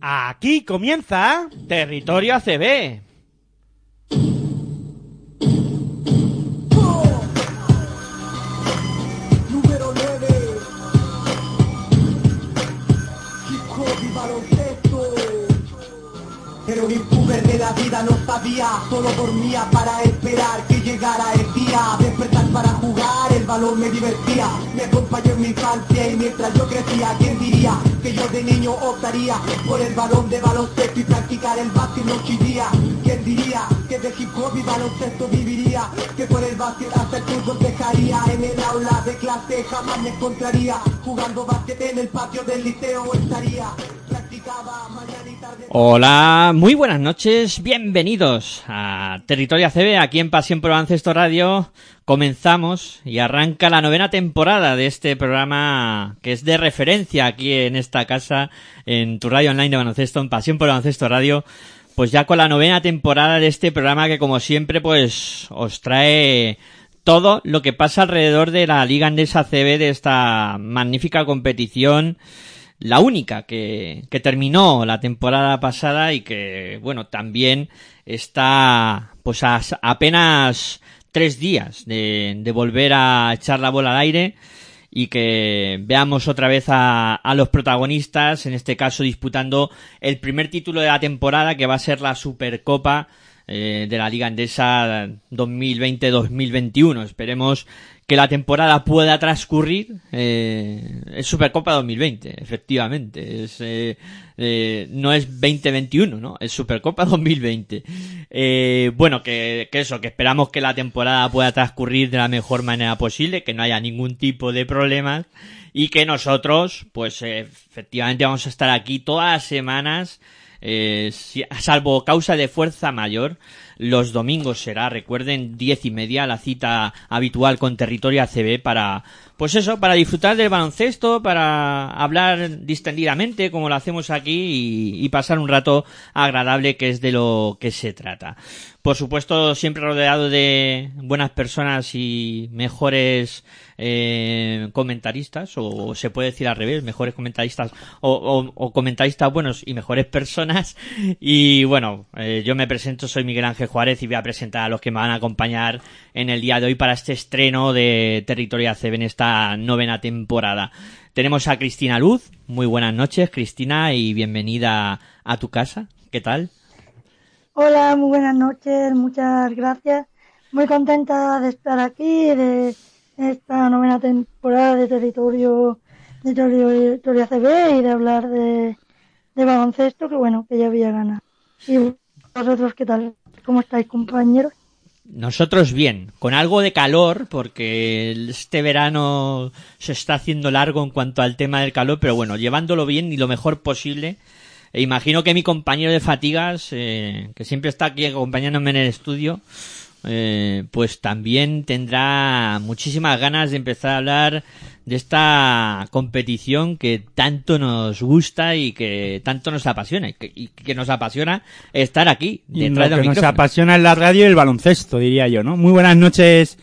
Aquí comienza Territorio ACB. Número 9 Hip hop y baloncesto Era un impuber de la vida, no sabía. Solo dormía para esperar que llegara el día Despertar para jugar, el balón me divertía Me acompañó en mi infancia y mientras yo crecía ¿Quién diría que yo de niño optaría Por el balón de baloncesto y practicar el básquet noche y día ¿Quién diría que de hip hop baloncesto viviría Que por el básquet hasta el fútbol dejaría En el aula de clase jamás me encontraría Jugando básquet en el patio del liceo estaría Hola, muy buenas noches, bienvenidos a Territorio ACB, aquí en Pasión por Baloncesto Radio. Comenzamos y arranca la novena temporada de este programa que es de referencia aquí en esta casa, en tu radio online de baloncesto, en Pasión por Baloncesto Radio. Pues ya con la novena temporada de este programa que como siempre pues os trae todo lo que pasa alrededor de la Liga Andesa CB de esta magnífica competición la única que, que terminó la temporada pasada y que, bueno, también está pues a apenas tres días de, de volver a echar la bola al aire y que veamos otra vez a, a, los protagonistas, en este caso disputando el primer título de la temporada que va a ser la Supercopa eh, de la Liga Andesa 2020-2021. Esperemos que la temporada pueda transcurrir eh, es Supercopa 2020 efectivamente. Es eh, eh, no es 2021 no es Supercopa 2020 eh, bueno que, que, eso que esperamos que la temporada pueda transcurrir de la mejor manera posible que no haya ningún tipo de problemas y que nosotros pues efectivamente vamos a estar aquí todas las semanas eh, salvo causa de fuerza mayor, los domingos será, recuerden, diez y media, la cita habitual con Territorio ACB para, pues eso, para disfrutar del baloncesto, para hablar distendidamente, como lo hacemos aquí, y, pasar un rato agradable, que es de lo que se trata. Por supuesto, siempre rodeado de buenas personas y mejores eh, comentaristas, o se puede decir al revés, mejores comentaristas, o, comentaristas buenos y mejores personas. Y bueno, eh, yo me presento, soy Miguel Ángel Juárez y voy a presentar a los que me van a acompañar en el día de hoy para este estreno de Territorio ACB en novena temporada. Tenemos a Cristina Luz. Muy buenas noches, Cristina, y bienvenida a tu casa. ¿Qué tal? Hola, muy buenas noches, muchas gracias. Muy contenta de estar aquí, de esta novena temporada de Territorio, de Territorio ACB y de hablar de, de baloncesto, que bueno, que ya había ganado. ¿Y vosotros qué tal? ¿Cómo estáis, compañeros? Nosotros bien, con algo de calor, porque este verano se está haciendo largo en cuanto al tema del calor, pero bueno, llevándolo bien y lo mejor posible. E imagino que mi compañero de fatigas, eh, que siempre está aquí acompañándome en el estudio, eh, pues también tendrá muchísimas ganas de empezar a hablar de esta competición que tanto nos gusta y que tanto nos apasiona y que, y que nos apasiona estar aquí detrás y lo que nos apasiona en la radio y el baloncesto diría yo no muy buenas noches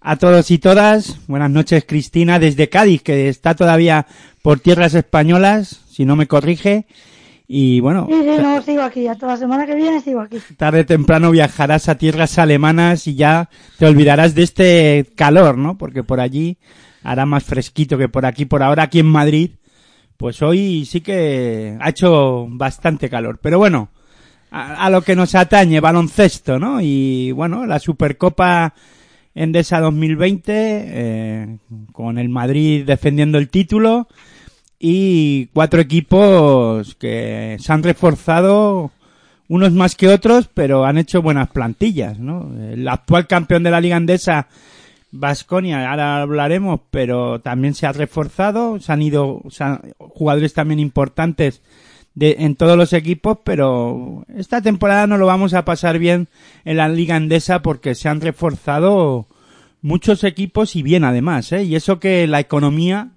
a todos y todas. Buenas noches Cristina desde Cádiz que está todavía por tierras españolas si no me corrige y bueno. Sí, sí, no, sigo aquí. Hasta la semana que viene sigo aquí. Tarde o temprano viajarás a tierras alemanas y ya te olvidarás de este calor, ¿no? Porque por allí hará más fresquito que por aquí. Por ahora, aquí en Madrid, pues hoy sí que ha hecho bastante calor. Pero bueno, a, a lo que nos atañe, baloncesto, ¿no? Y bueno, la Supercopa Endesa 2020, eh, con el Madrid defendiendo el título y cuatro equipos que se han reforzado unos más que otros, pero han hecho buenas plantillas, ¿no? El actual campeón de la Liga Andesa, Vasconia, ahora hablaremos, pero también se ha reforzado, se han ido jugadores también importantes de, en todos los equipos, pero esta temporada no lo vamos a pasar bien en la Liga Andesa porque se han reforzado muchos equipos y bien además, ¿eh? Y eso que la economía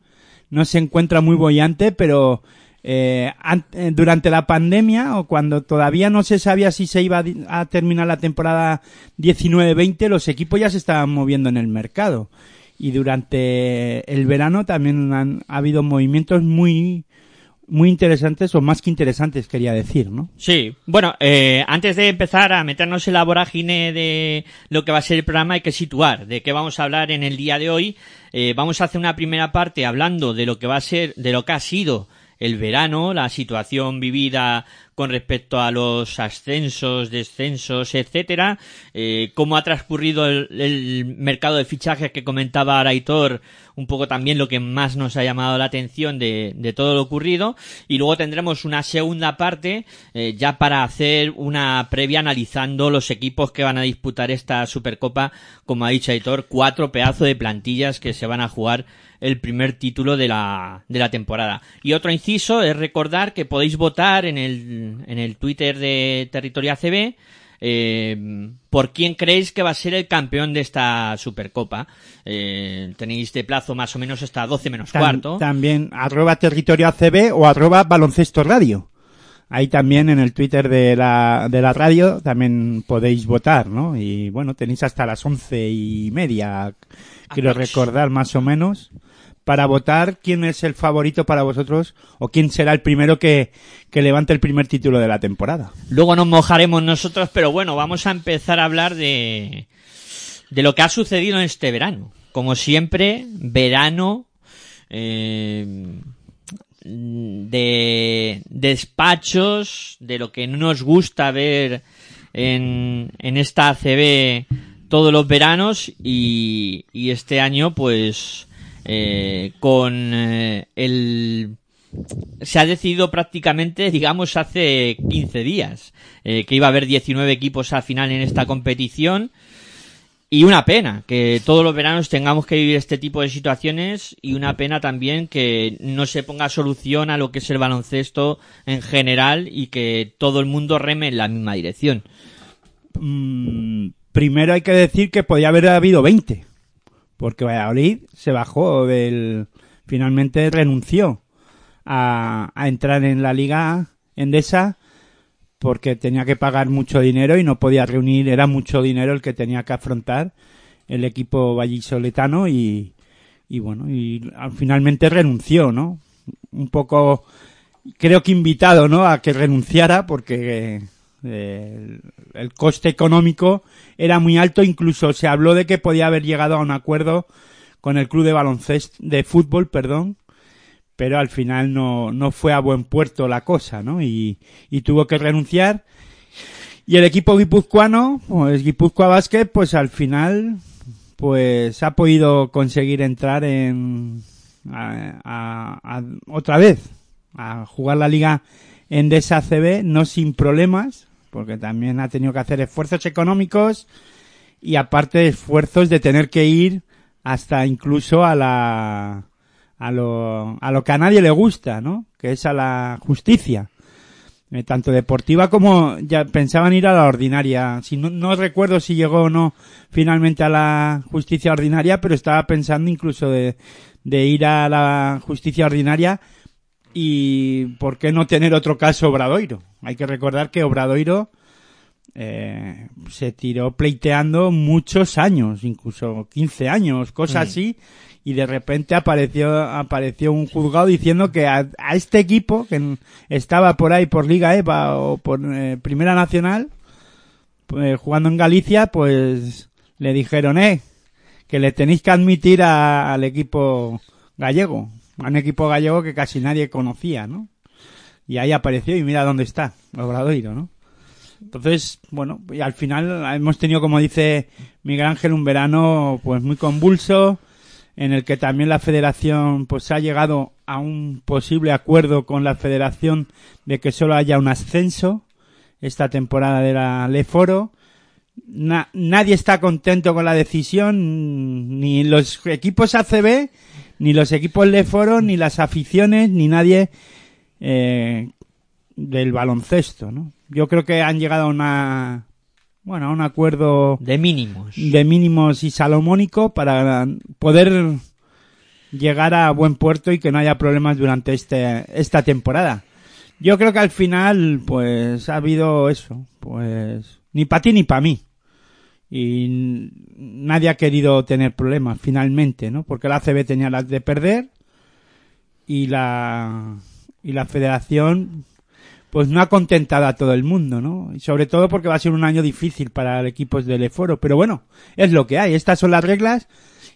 no se encuentra muy bollante, pero eh, durante la pandemia o cuando todavía no se sabía si se iba a terminar la temporada 19-20, los equipos ya se estaban moviendo en el mercado. Y durante el verano también han ha habido movimientos muy muy interesantes o más que interesantes, quería decir, ¿no? Sí, bueno, eh, antes de empezar a meternos en la vorágine de lo que va a ser el programa, hay que situar de qué vamos a hablar en el día de hoy. Eh, vamos a hacer una primera parte hablando de lo que va a ser, de lo que ha sido el verano, la situación vivida con respecto a los ascensos, descensos, etcétera, eh, cómo ha transcurrido el, mercado de fichajes que comentaba Araitor, un poco también lo que más nos ha llamado la atención de, de todo lo ocurrido, y luego tendremos una segunda parte eh, ya para hacer una previa analizando los equipos que van a disputar esta Supercopa, como ha dicho Aitor, cuatro pedazos de plantillas que se van a jugar el primer título de la, de la temporada. Y otro inciso es recordar que podéis votar en el, en el Twitter de Territorio ACB eh, por quién creéis que va a ser el campeón de esta Supercopa. Eh, tenéis de plazo más o menos hasta 12 menos cuarto. También arroba territorio ACB o arroba baloncesto radio. Ahí también en el Twitter de la, de la radio también podéis votar, ¿no? Y bueno, tenéis hasta las once y media, quiero recordar más o menos, para votar quién es el favorito para vosotros o quién será el primero que, que levante el primer título de la temporada. Luego nos mojaremos nosotros, pero bueno, vamos a empezar a hablar de, de lo que ha sucedido en este verano. Como siempre, verano eh, de despachos, de lo que no nos gusta ver en, en esta ACB todos los veranos y, y este año pues eh, con eh, el se ha decidido prácticamente, digamos, hace 15 días, eh, que iba a haber 19 equipos al final en esta competición. Y una pena que todos los veranos tengamos que vivir este tipo de situaciones y una pena también que no se ponga solución a lo que es el baloncesto en general y que todo el mundo reme en la misma dirección. Mm, primero hay que decir que podía haber habido 20, porque Valladolid se bajó del, finalmente renunció a, entrar en la liga endesa porque tenía que pagar mucho dinero y no podía reunir, era mucho dinero el que tenía que afrontar el equipo vallisoletano y, y bueno, y finalmente renunció, ¿no? Un poco, creo que invitado, ¿no? A que renunciara porque el, coste económico era muy alto, incluso se habló de que podía haber llegado a un acuerdo con el club de baloncesto, de fútbol, perdón, pero al final no, no fue a buen puerto la cosa, ¿no? Y, y tuvo que renunciar. Y el equipo guipuzcoano, pues Guipúzcoa Basket, pues al final, pues ha podido conseguir entrar en, a, otra vez, a jugar la liga Endesa CB, no sin problemas, porque también ha tenido que hacer esfuerzos económicos y aparte esfuerzos de tener que ir hasta incluso a la, a lo, a lo que a nadie le gusta, ¿no? Que es a la justicia. Eh, tanto deportiva como ya pensaban ir a la ordinaria. Si no, no recuerdo si llegó o no finalmente a la justicia ordinaria, pero estaba pensando incluso de, de ir a la justicia ordinaria y por qué no tener otro caso Obradoiro. Hay que recordar que Obradoiro eh, se tiró pleiteando muchos años, incluso 15 años, cosas así, y de repente apareció, apareció un juzgado diciendo que a, a este equipo, que estaba por ahí por Liga EVA o por eh, Primera Nacional, pues, jugando en Galicia, pues le dijeron, eh, que le tenéis que admitir a- al equipo gallego, un equipo gallego que casi nadie conocía, ¿no? Y ahí apareció y mira dónde está, Obradoiro, ¿no? Entonces, bueno, y al final hemos tenido, como dice Miguel Ángel, un verano pues muy convulso, en el que también la federación pues ha llegado a un posible acuerdo con la federación de que solo haya un ascenso esta temporada de la Leforo. Na- nadie está contento con la decisión, ni los equipos ACB, ni los equipos Leforo, ni las aficiones, ni nadie eh, del baloncesto, ¿no? Yo creo que han llegado a una, bueno, a un acuerdo De mínimos. de mínimos y salomónico para poder llegar a buen puerto y que no haya problemas durante este, esta temporada. Yo creo que al final, pues, ha habido eso, pues, ni para ti ni para mí. Y nadie ha querido tener problemas, finalmente, ¿no? Porque la ACB tenía las de perder y la, y la federación pues no ha contentado a todo el mundo, ¿no? Y sobre todo porque va a ser un año difícil para equipos del Eforo, pero bueno, es lo que hay, estas son las reglas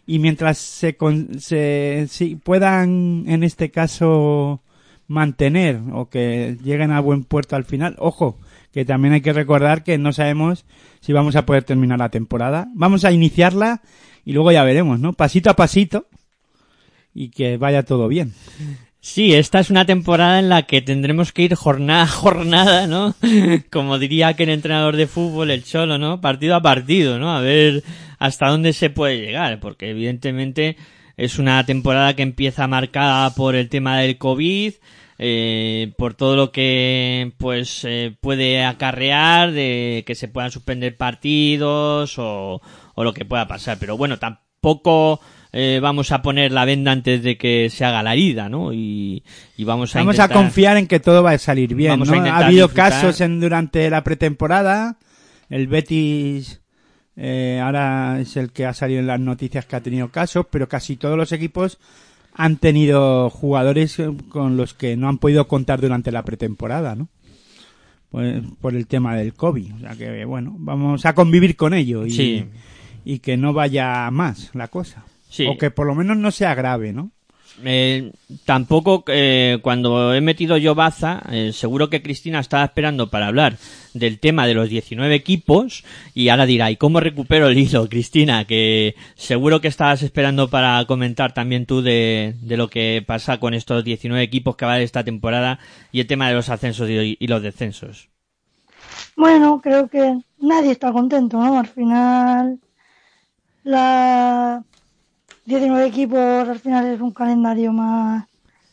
y mientras se, con, se si puedan en este caso mantener o que lleguen a buen puerto al final, ojo, que también hay que recordar que no sabemos si vamos a poder terminar la temporada. Vamos a iniciarla y luego ya veremos, ¿no? Pasito a pasito y que vaya todo bien. Sí, esta es una temporada en la que tendremos que ir jornada a jornada, ¿no? Como diría aquel entrenador de fútbol, el Cholo, ¿no? Partido a partido, ¿no? A ver hasta dónde se puede llegar, porque evidentemente es una temporada que empieza marcada por el tema del COVID, eh, por todo lo que pues eh, puede acarrear de que se puedan suspender partidos o, o lo que pueda pasar. Pero bueno, tampoco eh, vamos a poner la venda antes de que se haga la herida, ¿no? Y, y vamos a Vamos intentar- a confiar en que todo va a salir bien, Ha habido disfrutar. casos en, durante la pretemporada, el Betis eh, ahora es el que ha salido en las noticias que ha tenido casos, pero casi todos los equipos han tenido jugadores con los que no han podido contar durante la pretemporada, ¿no? Pues, por el tema del COVID. O sea que, bueno, vamos a convivir con ello y, Sí. y que no vaya más la cosa. Sí. O que por lo menos no sea grave, ¿no? Eh, tampoco eh, cuando he metido yo baza, eh, seguro que Cristina estaba esperando para hablar del tema de los 19 equipos y ahora dirá, ¿y cómo recupero el hilo, Cristina? Que seguro que estabas esperando para comentar también tú de, de lo que pasa con estos 19 equipos que va haber esta temporada y el tema de los ascensos y, y los descensos. Bueno, creo que nadie está contento, ¿no? Al final, la 19 equipos al final es un calendario más,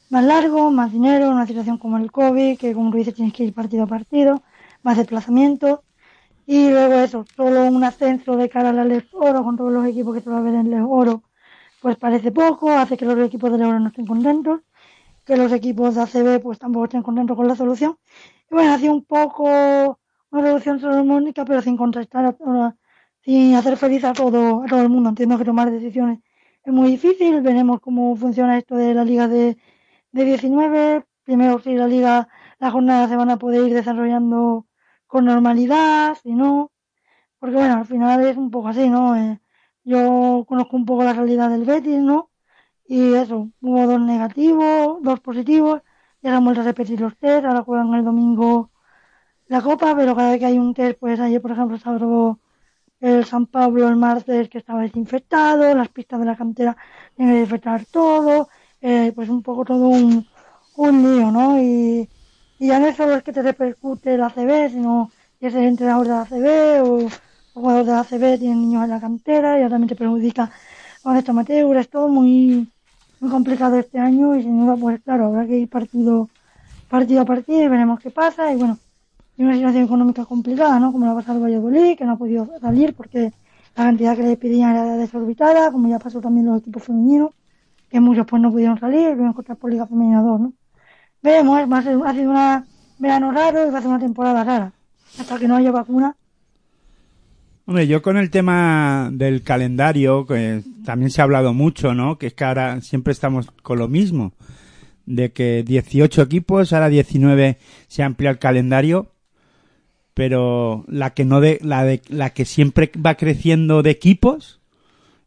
más largo, más dinero, una situación como el COVID, que como tú dices tienes que ir partido a partido, más desplazamientos. Y luego eso, solo un ascenso de cara al Les Oro con todos los equipos que se va a ver en Les Oro, pues parece poco, hace que los equipos del Oro no estén contentos, que los equipos de ACB pues tampoco estén contentos con la solución. Y bueno, hacía un poco una solución salomónica, pero sin contrastar, a sin hacer feliz a todo, a todo el mundo. Entiendo que tomar decisiones es muy difícil, veremos cómo funciona esto de la liga de, de 19. Primero, si la liga, las jornadas se van a poder ir desarrollando con normalidad, si no, porque bueno, al final es un poco así, ¿no? Eh, yo conozco un poco la realidad del Betis, ¿no? Y eso, hubo dos negativos, dos positivos, ya se han vuelto a repetir los test, ahora juegan el domingo la copa, pero cada vez que hay un test, pues ayer por ejemplo se abrió el San Pablo el martes que estaba desinfectado, las pistas de la cantera tienen que desinfectar todo, eh, pues un poco todo un, un lío, ¿no? Y, y ya no es solo es que te repercute el ACB, sino que ese entrenador de la ACB o, o jugadores de la ACB tienen niños en la cantera y ahora también te perjudica con esto amateur, es todo muy, muy complicado este año y sin duda pues claro, habrá que ir partido, partido a partido y veremos qué pasa y bueno, y una situación económica complicada, ¿no? Como la pasó al Valladolid, que no ha podido salir porque la cantidad que le pedían era desorbitada, como ya pasó también los equipos femeninos, que muchos pues no pudieron salir, que optar por Liga Femenina 2, ¿no? Veremos, va a ser, ha sido un verano raro y va a ser una temporada rara. Hasta que no haya vacuna. Hombre, yo con el tema del calendario, que también se ha hablado mucho, ¿no? Que es que ahora siempre estamos con lo mismo. De que 18 equipos, ahora 19 se amplía el calendario. Pero la que no de, la de, la que siempre va creciendo de equipos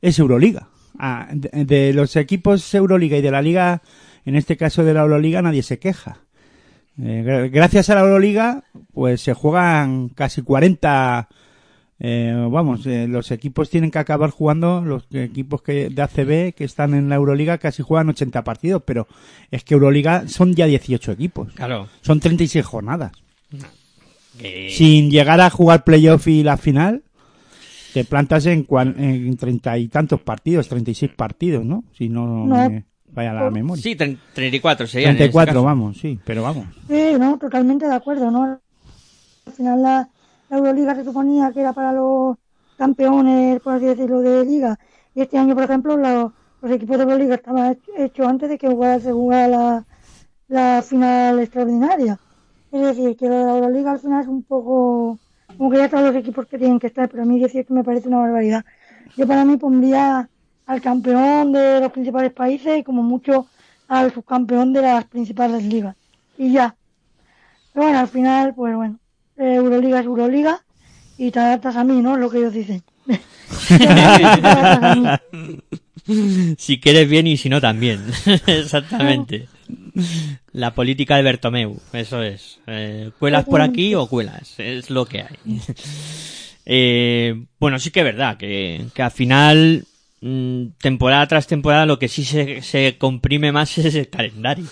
es Euroliga. Ah, de los equipos Euroliga y de la Liga, en este caso de la Euroliga, nadie se queja. Eh, gra- gracias a la Euroliga, pues se juegan casi 40 eh, vamos, eh, los equipos tienen que acabar jugando, los equipos que de ACB que están en la Euroliga casi juegan 80 partidos, pero es que Euroliga son ya 18 equipos. Claro. Son 36 jornadas. Que- Sin llegar a jugar playoff y la final, te plantas en, cuan- en 30 y tantos partidos, 36 partidos, ¿no? Si no, No. Vaya la memoria. Sí, tre- 34 serían. en este 34, caso. vamos, sí, pero vamos. Sí, no, totalmente de acuerdo, ¿no? Al final la, la Euroliga se suponía que era para los campeones, por así decirlo, de liga. Y este año, por ejemplo, los, los equipos de Euroliga estaban hech- hechos antes de que jugara- se jugara la, la final extraordinaria. Es decir, que lo de la Euroliga al final es un poco como que ya todos los equipos que tienen que estar, pero a mí 18 me parece una barbaridad. Yo para mí pondría al campeón de los principales países y como mucho al subcampeón de las principales ligas. y ya. Pero bueno, al final, pues bueno, eh, Euroliga es Euroliga y te adaptas a mí, ¿no? Lo que ellos dicen. Si quieres bien y si no también. Exactamente. La política de Bertomeu, eso es. Eh, cuelas por aquí o cuelas, es lo que hay. Eh, bueno, sí que es verdad que, que al final, temporada tras temporada, lo que sí se, se comprime más es el calendario.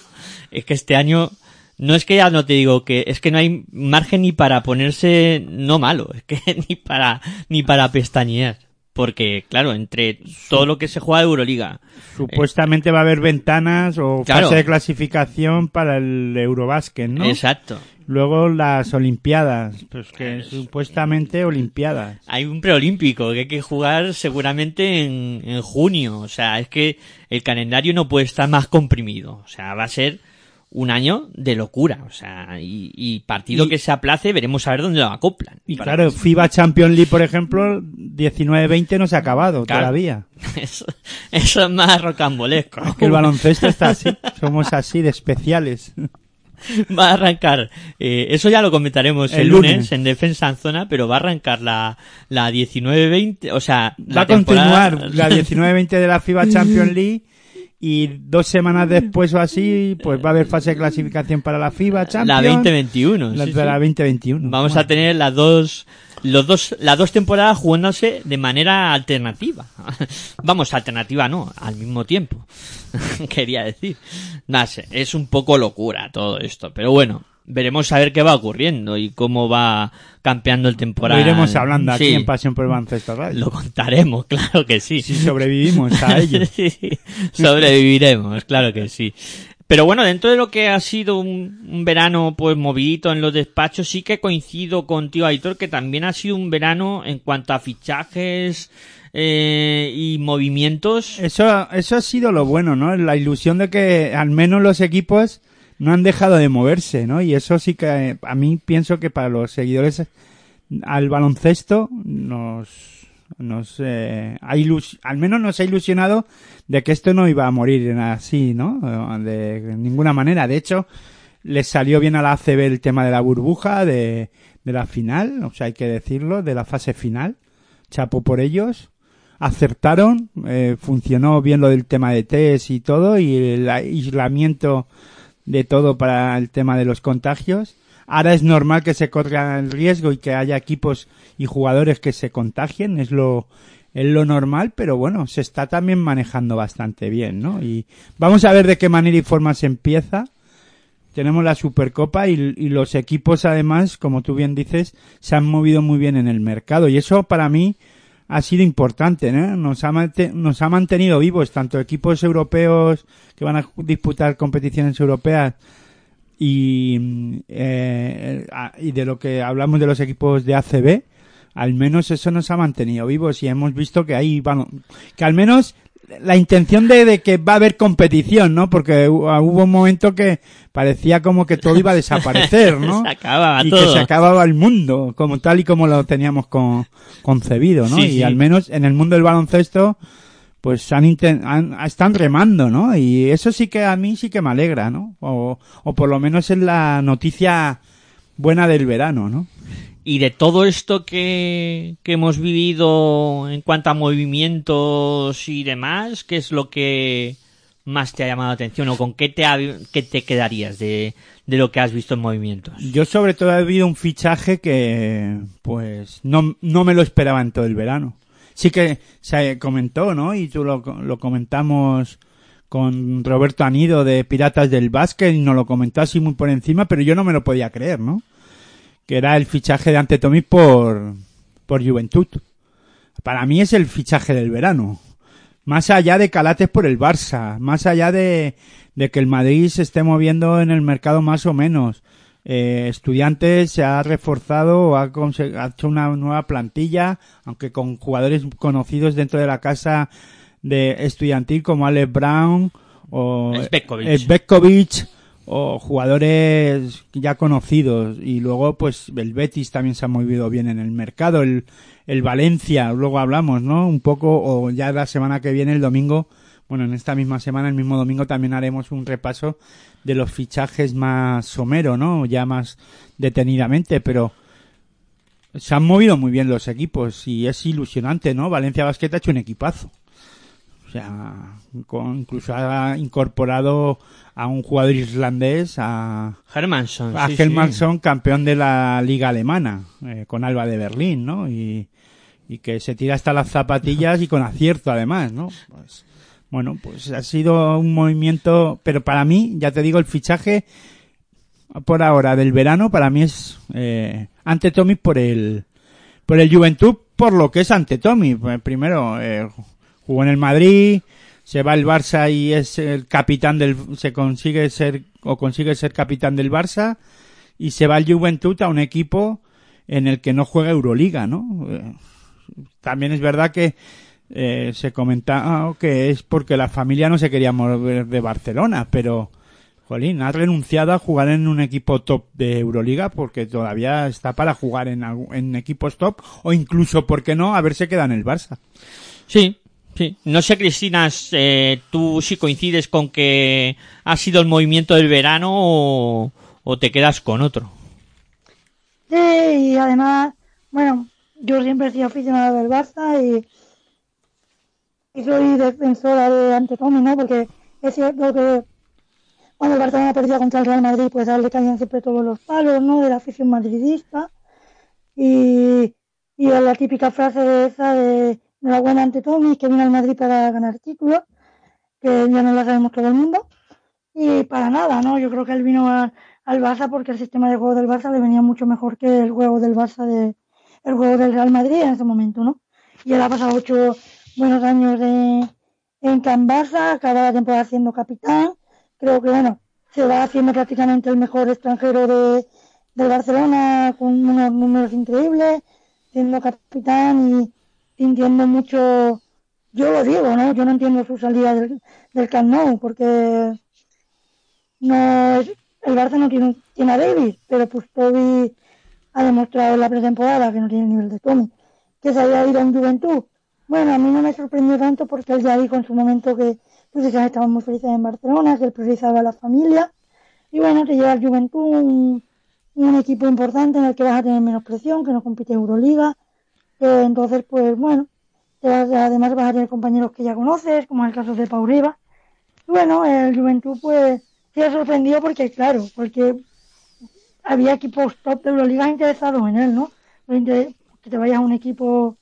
Es que este año, no es que ya no te digo que, es que no hay margen ni para ponerse, no malo, es que ni para, ni para pestañear. Porque, claro, entre todo lo que se juega de Euroliga, Supuestamente va a haber ventanas o Claro. fase de clasificación para el Eurobásquet, ¿no? exacto. Luego las Olimpiadas, pues que supuestamente Olimpiadas. Hay un preolímpico que hay que jugar seguramente en, en junio. O sea, es que el calendario no puede estar más comprimido. O sea, va a ser un año de locura. O sea, y, y partido Y- que se aplace, veremos a ver dónde lo acoplan. Y claro, FIBA Champions League, por ejemplo, 19-20 no se ha acabado Claro. todavía. Eso, eso es más rocambolesco. Es que el baloncesto está así. Somos así de especiales. Va a arrancar, eh, eso ya lo comentaremos el, El lunes, lunes. en Defensa en Zona, pero va a arrancar la, la 19-20, o sea, Va la a continuar la 19-20 de la FIBA Champions League y dos semanas después o así, pues va a haber fase de clasificación para la FIBA Champions. la 2021. La sí, la 2021. Vamos a tener las dos, los dos, las dos temporadas jugándose de manera alternativa. Vamos, alternativa no, al mismo tiempo. Quería decir. No sé, es un poco locura todo esto, pero bueno, veremos a ver qué va ocurriendo y cómo va campeando el Lo temporal. iremos hablando aquí Sí, en Pasión por el Baloncesto Radio. Lo contaremos, claro que sí. Si sobrevivimos a ello. Sí, sobreviviremos, claro que sí. Pero bueno, dentro de lo que ha sido un, un verano pues movidito en los despachos, sí que coincido contigo, Aitor, que también ha sido un verano en cuanto a fichajes eh, y movimientos. Eso, eso ha sido lo bueno, ¿no? La ilusión de que al menos los equipos no han dejado de moverse, ¿no? Y eso sí que eh, a mí pienso que para los seguidores al baloncesto nos, nos eh, ha ilus- al menos nos ha ilusionado de que esto no iba a morir así, ¿no? De ninguna manera. De hecho, les salió bien a la ACB el tema de la burbuja, de, de la final, o sea, hay que decirlo, de la fase final. Chapo por ellos. Acertaron, eh, funcionó bien lo del tema de test y todo, y el aislamiento de todo para el tema de los contagios. Ahora es normal que se corra el riesgo y que haya equipos y jugadores que se contagien, es lo, es lo normal, pero bueno, se está también manejando bastante bien, ¿no? Y vamos a ver de qué manera y forma se empieza. Tenemos la Supercopa y, y los equipos además, como tú bien dices, se han movido muy bien en el mercado y eso para mí ha sido importante, ¿no? Nos ha, nos ha mantenido vivos tanto equipos europeos que van a disputar competiciones europeas y, eh, y de lo que hablamos de los equipos de ACB, al menos eso nos ha mantenido vivos y hemos visto que ahí van, que al menos la intención de, de que va a haber competición, ¿no? Porque hu- hubo un momento que parecía como que todo iba a desaparecer, ¿no? Se acababa y todo. que se acababa el mundo, como tal y como lo teníamos con- concebido, ¿no? Sí, y sí. al menos en el mundo del baloncesto, pues han, han- están remando, ¿no? Y eso sí que a mí sí que me alegra, ¿no? O, o por lo menos es la noticia buena del verano, ¿no? Y de todo esto que, que hemos vivido en cuanto a movimientos y demás, ¿qué es lo que más te ha llamado la atención o con qué te, ha- qué te quedarías de, de lo que has visto en movimientos? Yo sobre todo he habido un fichaje que, pues, no, no me lo esperaba en todo el verano. Sí que se comentó, ¿no? Y tú lo, lo comentamos con Roberto Anido de Piratas del Básquet y nos lo comentó así muy por encima, pero yo no me lo podía creer, ¿no? Que era el fichaje de Antetomic por, por Juventud. Para mí es el fichaje del verano. Más allá de Calates por el Barça, más allá de, de que el Madrid se esté moviendo en el mercado más o menos. Eh, estudiantes se ha reforzado, ha, ha hecho una nueva plantilla, aunque con jugadores conocidos dentro de la casa de estudiantil como Alex Brown o Svetkovic. O jugadores ya conocidos y luego pues el Betis también se ha movido bien en el mercado el, el Valencia luego hablamos no un poco o ya la semana que viene el domingo bueno, en esta misma semana, el mismo domingo, también haremos un repaso de los fichajes más somero, ¿no? Ya más detenidamente, pero se han movido muy bien los equipos y es ilusionante, ¿no? Valencia Basket ha hecho un equipazo. O sea, con- incluso ha incorporado a un jugador islandés, a Hermanson. a sí, campeón de la liga alemana, eh, con Alba de Berlín, ¿no? Y, y que se tira hasta las zapatillas y con acierto además, ¿no? Pues, bueno, pues ha sido un movimiento, pero para mí, ya te digo, el fichaje por ahora del verano para mí es eh, ante Tommy por el por el Juventud por lo que es ante Tommy. Primero eh, jugó en el Madrid, se va el Barça y es el capitán del se consigue ser o consigue ser capitán del Barça y se va el Juventud a un equipo en el que no juega Euroliga, ¿no? Eh, también es verdad que eh, se comenta que es porque la familia no se quería mover de Barcelona, pero Jolín, ha renunciado a jugar en un equipo top de Euroliga porque todavía está para jugar en, en equipos top o incluso, ¿por qué no?, haberse quedado en el Barça. Sí, sí. No sé, Cristina, eh, tú si coincides con que ha sido el movimiento del verano o, te quedas con otro. Sí, y además, bueno, yo siempre he sido aficionada del Barça y, soy defensora de ante Tommy, ¿no? Porque es cierto que cuando el Barcelona perdía contra el Real Madrid, pues a él le caían siempre todos los palos, ¿no? De la afición madridista. Y, y la típica frase de esa de enhorabuena ante Tommy, que vino al Madrid para ganar títulos, que ya no la sabemos todo el mundo. Y para nada, ¿no? Yo creo que él vino a- al Barça porque el sistema de juego del Barça le venía mucho mejor que el juego del Barça de el juego del Real Madrid en ese momento, ¿no? Y él ha pasado ocho buenos años de, en Can Barça, acaba la temporada siendo capitán. Creo que, bueno, se va haciendo prácticamente el mejor extranjero de, del Barcelona con unos números increíbles, siendo capitán y sintiendo mucho, yo lo digo, ¿no? Yo no entiendo su salida del, del Camp porque no el Barça no tiene, tiene a Davis, pero pues Toby ha demostrado en la pretemporada que no tiene el nivel de Tommy. Que se haya ido en Juventud. Bueno, a mí no me sorprendió tanto porque él ya dijo en su momento que pues ya estaban muy felices en Barcelona, que él priorizaba a la familia. Y bueno, te lleva al Juventud, un, un equipo importante en el que vas a tener menos presión, que no compite Euroliga. Eh, entonces, pues bueno, además vas a tener compañeros que ya conoces, como es el caso de Pau Rivas. Y bueno, el Juventud pues se ha sorprendido porque, claro, porque había equipos top de Euroliga interesados en él, ¿no? Que te vayas a un equipo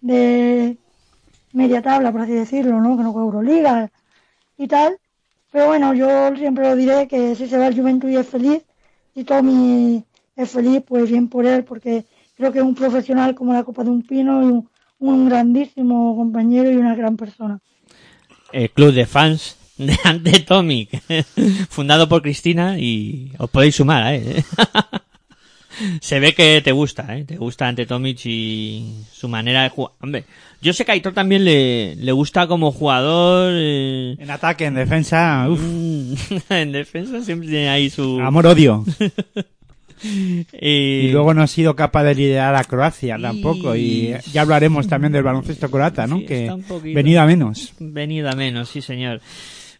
de media tabla, por así decirlo, ¿no? Que no juega Euroliga y tal. Pero bueno, yo siempre lo diré que si se va el Juventud y es feliz, si Tommy es feliz, pues bien por él, porque creo que es un profesional como la copa de un pino y un, un grandísimo compañero y una gran persona. El club de fans de Ante Tommy, fundado por Cristina y os podéis sumar, ¿eh? Se ve que te gusta, ¿eh? Te gusta Ante Tomic y su manera de jugar. Hombre, yo sé que a Aitor también le, le gusta como jugador. eh, En ataque, en defensa, uff, en defensa siempre tiene ahí su... amor-odio. Y luego no ha sido capaz de liderar a Croacia tampoco. Y ya hablaremos también del baloncesto croata, ¿no? Sí, que poquito- venido a menos. Venido a menos, sí señor.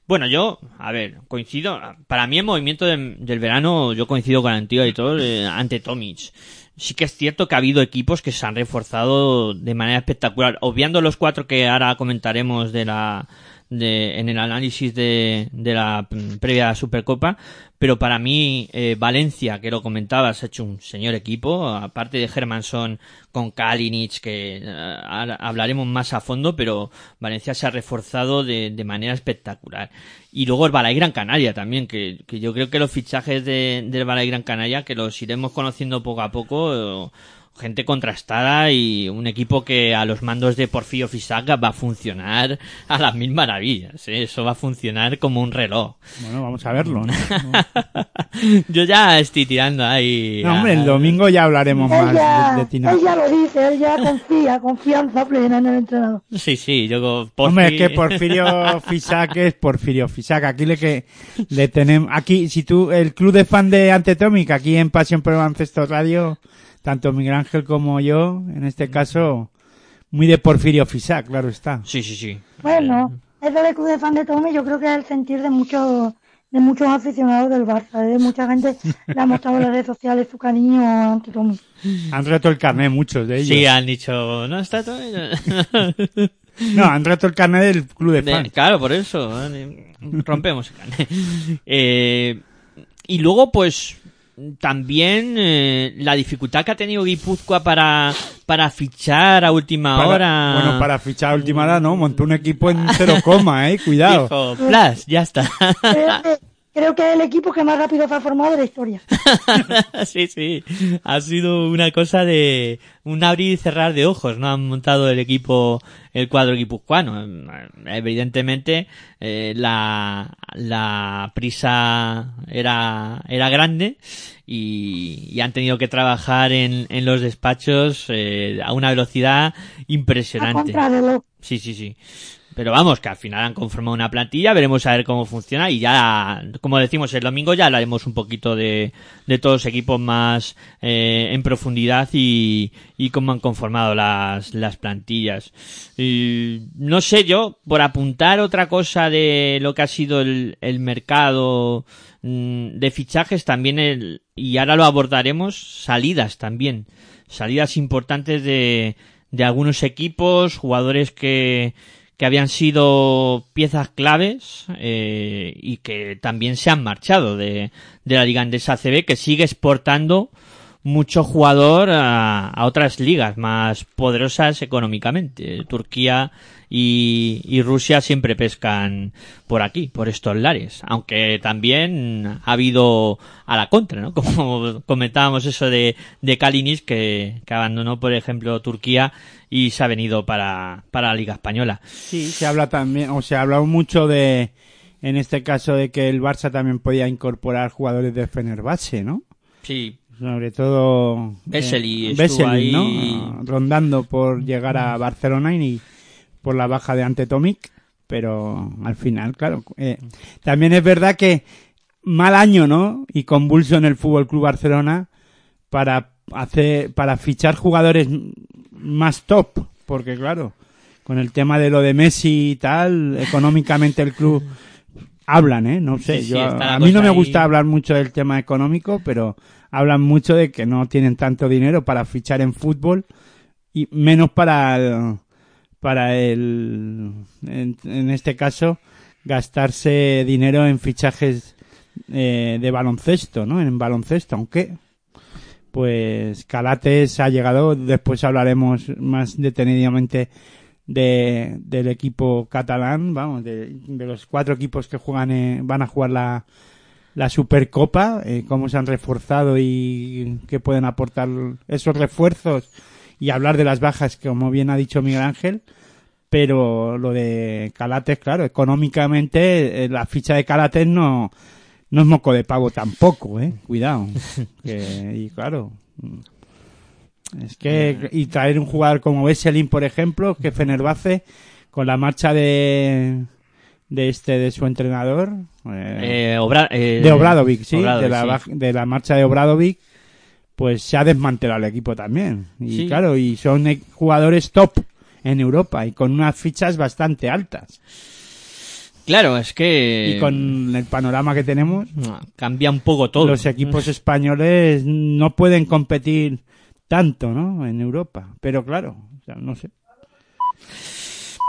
Bueno, yo, a ver, coincido. Para mí el movimiento de- del verano, yo coincido con Antiguo y todo, eh, ante Tomic. Sí que es cierto que ha habido equipos que se han reforzado de manera espectacular. Obviando los cuatro que ahora comentaremos de la, de, en el análisis de, de la mm, previa Supercopa, pero para mí eh, Valencia, que lo comentabas, ha hecho un señor equipo, aparte de Germanson con Kalinic, que eh, hablaremos más a fondo, pero Valencia se ha reforzado de, de manera espectacular. Y luego el Balay Gran Canaria también, que, que yo creo que los fichajes de, del Balay Gran Canaria, que los iremos conociendo poco a poco, eh, gente contrastada y un equipo que a los mandos de Porfirio Fisaca va a funcionar a las mil maravillas. ¿eh? Eso va a funcionar como un reloj. Bueno, vamos a verlo, ¿no? Yo ya estoy tirando ahí. No, hombre, el domingo ya hablaremos Él más ya, de, de Tina. él ya lo dice, él ya confía, confianza plena en el entrenador. Sí, sí, yo Porfi- Hombre, es que Porfirio Fisac es Porfirio Fisac. Aquí le que le tenemos, aquí, si tú, el club de fan de Antetomic, aquí en Pasión por el Radio, tanto Miguel Ángel como yo, en este caso, muy de Porfirio Fisac, claro está. Sí, sí, sí. Bueno, eso del club de fan de Tommy yo creo que es el sentir de muchos de muchos aficionados del Barça. ¿eh? Mucha gente le ha mostrado en las redes sociales su cariño ante Tommy. Han roto el carnet muchos de ellos. Sí, han dicho, no está todo. No, han roto el carnet del club de De- fans. claro, por eso. ¿vale? Rompemos el carnet. Eh, y luego, pues, también eh, la dificultad que ha tenido Guipúzcoa para, para fichar a última Para- hora. Bueno, para fichar a última hora, no, montó un equipo en cero coma, eh, cuidado. Dijo, "Plas, ya está. Creo que, es el equipo que más rápido se ha formado de la historia. sí, sí. Ha sido una cosa de un abrir y cerrar de ojos, ¿no? Han montado el equipo, el cuadro guipuzcoano. Evidentemente, eh, la, la prisa era, era grande y, y han tenido que trabajar en, en los despachos eh, a una velocidad impresionante. Sí, sí, sí. Pero vamos, que al final han conformado una plantilla, veremos a ver cómo funciona y ya, como decimos el domingo, ya hablaremos un poquito de, de todos los equipos más eh, en profundidad y, y cómo han conformado las, las plantillas. Y no sé yo, por apuntar otra cosa de lo que ha sido el, el mercado mm, de fichajes, también el, y ahora lo abordaremos, salidas también. Salidas importantes de, de algunos equipos, jugadores que, que habían sido piezas claves eh, y que también se han marchado de, de la Liga Andesa ACB, que sigue exportando mucho jugador a, a otras ligas más poderosas económicamente. Turquía y, y Rusia siempre pescan por aquí, por estos lares. Aunque también ha habido a la contra, ¿no? Como comentábamos eso de, de Kalinic, que, que abandonó, por ejemplo, Turquía y se ha venido para, para la Liga Española. Sí, se habla también, o se ha hablado mucho de, en este caso, de que el Barça también podía incorporar jugadores de Fenerbahce, ¿no? Sí, Sobre todo... Vesely eh, ahí. ¿no? Rondando por llegar a Barcelona y por la baja de Ante Tomic, pero al final, claro. eh, también es verdad que mal año, ¿no? Y convulso en el Fútbol Club Barcelona para hacer, para fichar jugadores más top, porque claro, con el tema de lo de Messi y tal, económicamente el club hablan, ¿eh? No sé, Sí, yo, a mí no me ahí. gusta hablar mucho del tema económico, pero hablan mucho de que no tienen tanto dinero para fichar en fútbol y menos para el, para el en, en este caso gastarse dinero en fichajes eh, de baloncesto, ¿no? En baloncesto, aunque pues Calates ha llegado, después hablaremos más detenidamente de, del equipo catalán, vamos, de, los cuatro equipos que juegan eh, van a jugar la, la Supercopa, eh, cómo se han reforzado y qué pueden aportar esos refuerzos y hablar de las bajas, como bien ha dicho Miguel Ángel. Pero lo de Calates, claro, económicamente eh, la ficha de Calates no, no es moco de pavo tampoco, eh. Cuidado. Que- y claro. Es que, y traer un jugador como Veselin, por ejemplo, que Fenerbahce, con la marcha de, de este, de su entrenador, eh, Eh, Obra- eh, de Obradovic, sí, Obradovic, de, la, sí. baj- de la marcha de Obradovic, pues se ha desmantelado el equipo también. Y Sí. claro, y son jugadores top en Europa y con unas fichas bastante altas. Claro, es que y con el panorama que tenemos, cambia un poco todo. los equipos españoles no pueden competir tanto, ¿no? En Europa. Pero claro, o sea, no sé.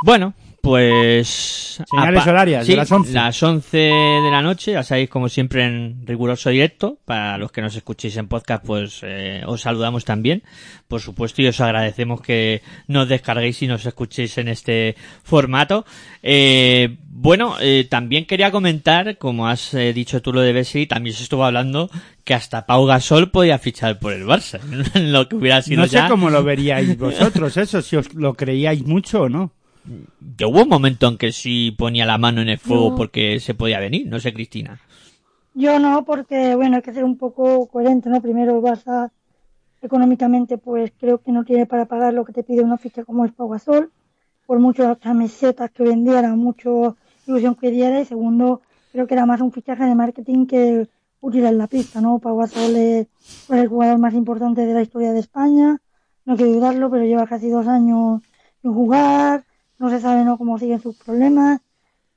Bueno, pues... Señales horarias, de las 11. Las 11 de la noche, ya sabéis, como siempre, en riguroso directo. Para los que nos escuchéis en podcast, pues eh, os saludamos también, por supuesto, y os agradecemos que nos descarguéis y nos escuchéis en este formato. Eh, bueno, eh, también quería comentar, como has eh, dicho tú lo de Bessi, también se estuvo hablando que hasta Pau Gasol podía fichar por el Barça, lo que hubiera sido No sé ya... cómo lo veríais vosotros, eso, si os lo creíais mucho o no. Que hubo un momento en que sí ponía la mano en el fuego No. porque se podía venir, no sé, Cristina. Yo no, porque bueno, hay que ser un poco coherente, ¿no? Primero el Barça económicamente, pues creo que no tiene para pagar lo que te pide una ficha como es Pau Gasol, por muchas camisetas que vendiera, mucho ilusión que diera, y segundo, creo que era más un fichaje de marketing que útil en la pista, ¿no? Pau Gasol es el jugador más importante de la historia de España, no quiero dudarlo, pero lleva casi dos años sin jugar, no se sabe ¿no? cómo siguen sus problemas,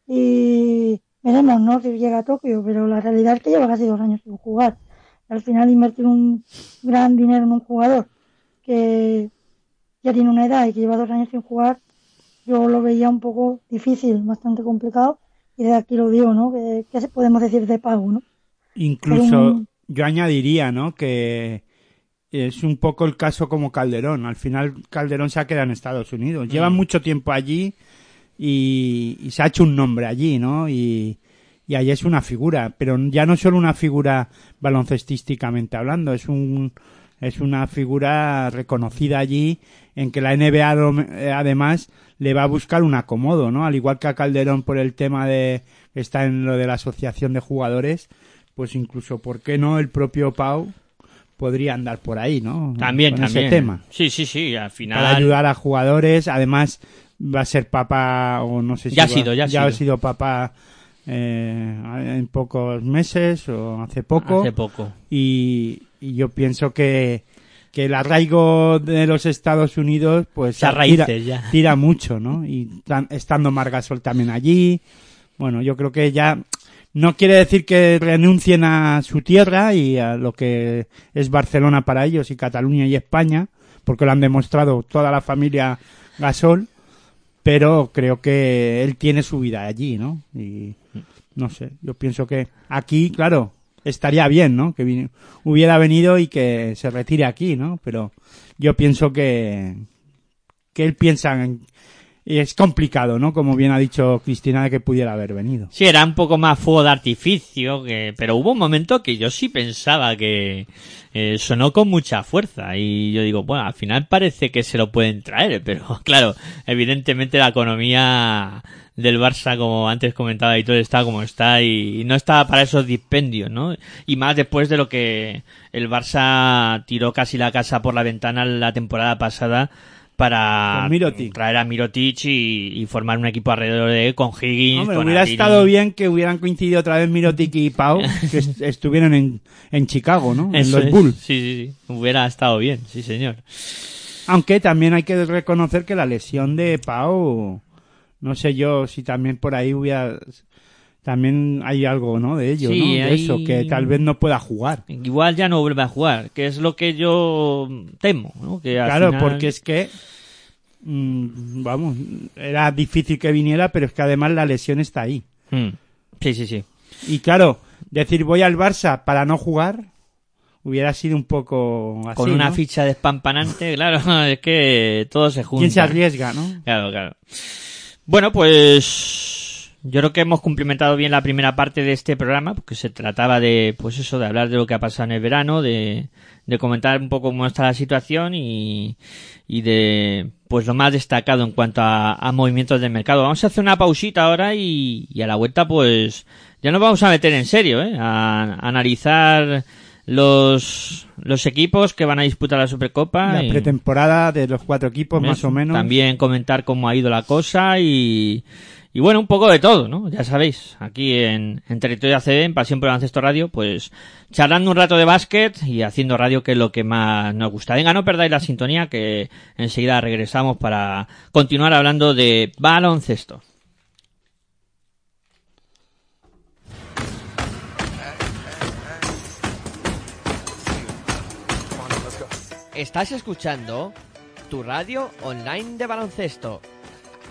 y veremos, ¿no? Si llega a Tokio, pero la realidad es que lleva casi dos años sin jugar. Al final invertir un gran dinero en un jugador que ya tiene una edad y que lleva dos años sin jugar, yo lo veía un poco difícil, bastante complicado, y de aquí lo digo, ¿no? Que, ¿Qué podemos decir de pago, no? Incluso Un- yo añadiría, ¿no? Que es un poco el caso como Calderón. Al final Calderón se ha quedado en Estados Unidos. Lleva Mm. mucho tiempo allí y, y se ha hecho un nombre allí, ¿no? Y, y ahí es una figura, pero ya no solo una figura baloncestísticamente hablando, es un es una figura reconocida allí en que la NBA eh, además le va a buscar un acomodo, ¿no? Al igual que a Calderón por el tema de está en lo de la asociación de jugadores, pues incluso por qué no el propio Pau podría andar por ahí, ¿no? También, Con también. ese tema Sí, sí, sí, al final. para ayudar a jugadores. Además, va a ser papá, o no sé si Ya ha sido, ya ha sido. sido papá eh, en pocos meses o hace poco. Hace poco. Y, y yo pienso que, que el arraigo de los Estados Unidos, pues tira, ya. tira mucho, ¿no? Y tan- estando Margasol también allí, bueno, yo creo que ya no quiere decir que renuncien a su tierra y a lo que es Barcelona para ellos y Cataluña y España, porque lo han demostrado toda la familia Gasol, pero creo que él tiene su vida allí, ¿no? Y no sé, yo pienso que aquí, claro, estaría bien, ¿no? Que hubiera venido y que se retire aquí, ¿no? Pero yo pienso que que él piensa en, y es complicado, ¿no? Como bien ha dicho Cristina de que pudiera haber venido. Sí, era un poco más fuego de artificio, que... pero hubo un momento que yo sí pensaba que eh, sonó con mucha fuerza y yo digo, bueno, al final parece que se lo pueden traer, pero claro, evidentemente la economía del Barça, como antes comentaba y todo, está como está y, no está para esos dispendios, ¿no? Y más después de lo que el Barça tiró casi la casa por la ventana la temporada pasada para traer a Mirotic y, y formar un equipo alrededor de él con Higgins. Hombre, con hubiera estado bien que hubieran coincidido otra vez Mirotic y Pau, que est- estuvieran en, en Chicago, ¿no? En los. Bulls. Sí, sí, sí. Hubiera estado bien, sí, señor. Aunque también hay que reconocer que la lesión de Pau, no sé yo si también por ahí hubiera, también hay algo, ¿no? De ello, Sí, ¿no? De hay- eso, que tal vez no pueda jugar. Igual ya no vuelve a jugar, que es lo que yo temo, ¿no? Que al Claro, final- porque es que, mm, vamos, era difícil que viniera, pero es que además la lesión está ahí. Mm. Sí, sí, sí. Y claro, decir voy al Barça para no jugar hubiera sido un poco así, Con una ¿no? ficha despampanante, claro, es que todo se junta. ¿Quién se arriesga, no? Claro, claro. Bueno, pues yo creo que hemos cumplimentado bien la primera parte de este programa, porque se trataba de, pues eso, de hablar de lo que ha pasado en el verano, de, de comentar un poco cómo está la situación y, y de, pues lo más destacado en cuanto a, a movimientos del mercado. Vamos a hacer una pausita ahora y, y a la vuelta, pues, ya nos vamos a meter en serio, ¿eh? A, a analizar los, los equipos que van a disputar la Supercopa. La y- pretemporada de los cuatro equipos, más o menos. También comentar cómo ha ido la cosa y, y bueno, un poco de todo, ¿no? Ya sabéis, aquí en, Territorio ACB, en Pasión por el Baloncesto Radio, pues charlando un rato de básquet y haciendo radio, que es lo que más nos gusta. Venga, no perdáis la sintonía, que enseguida regresamos para continuar hablando de baloncesto. Estás escuchando tu radio online de baloncesto.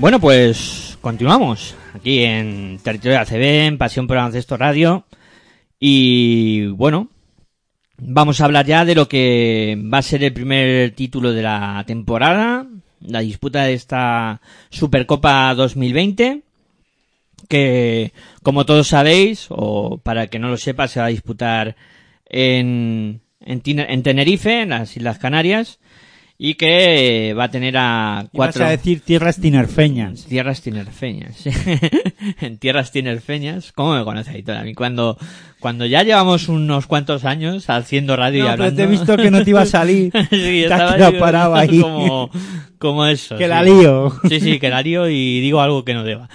Bueno, pues continuamos aquí en Territorio ACB, en Pasión por Baloncesto Radio. Y bueno, vamos a hablar ya de lo que va a ser el primer título de la temporada, la disputa de esta Supercopa 2020, que como todos sabéis, o para el que no lo sepa, se va a disputar en, en, en Tenerife, en las Islas Canarias, y que va a tener a cuatro... a decir tierras tinerfeñas. Tierras tinerfeñas. en tierras tinerfeñas. ¿Cómo me conoce Aitor? A mí cuando, cuando ya llevamos unos cuantos años haciendo radio y No, pero hablando... te he visto que no te iba a salir. Sí, estaba yo parado ahí. Como, como eso. que sí. la lío. Sí, sí, que la lío y digo algo que no deba.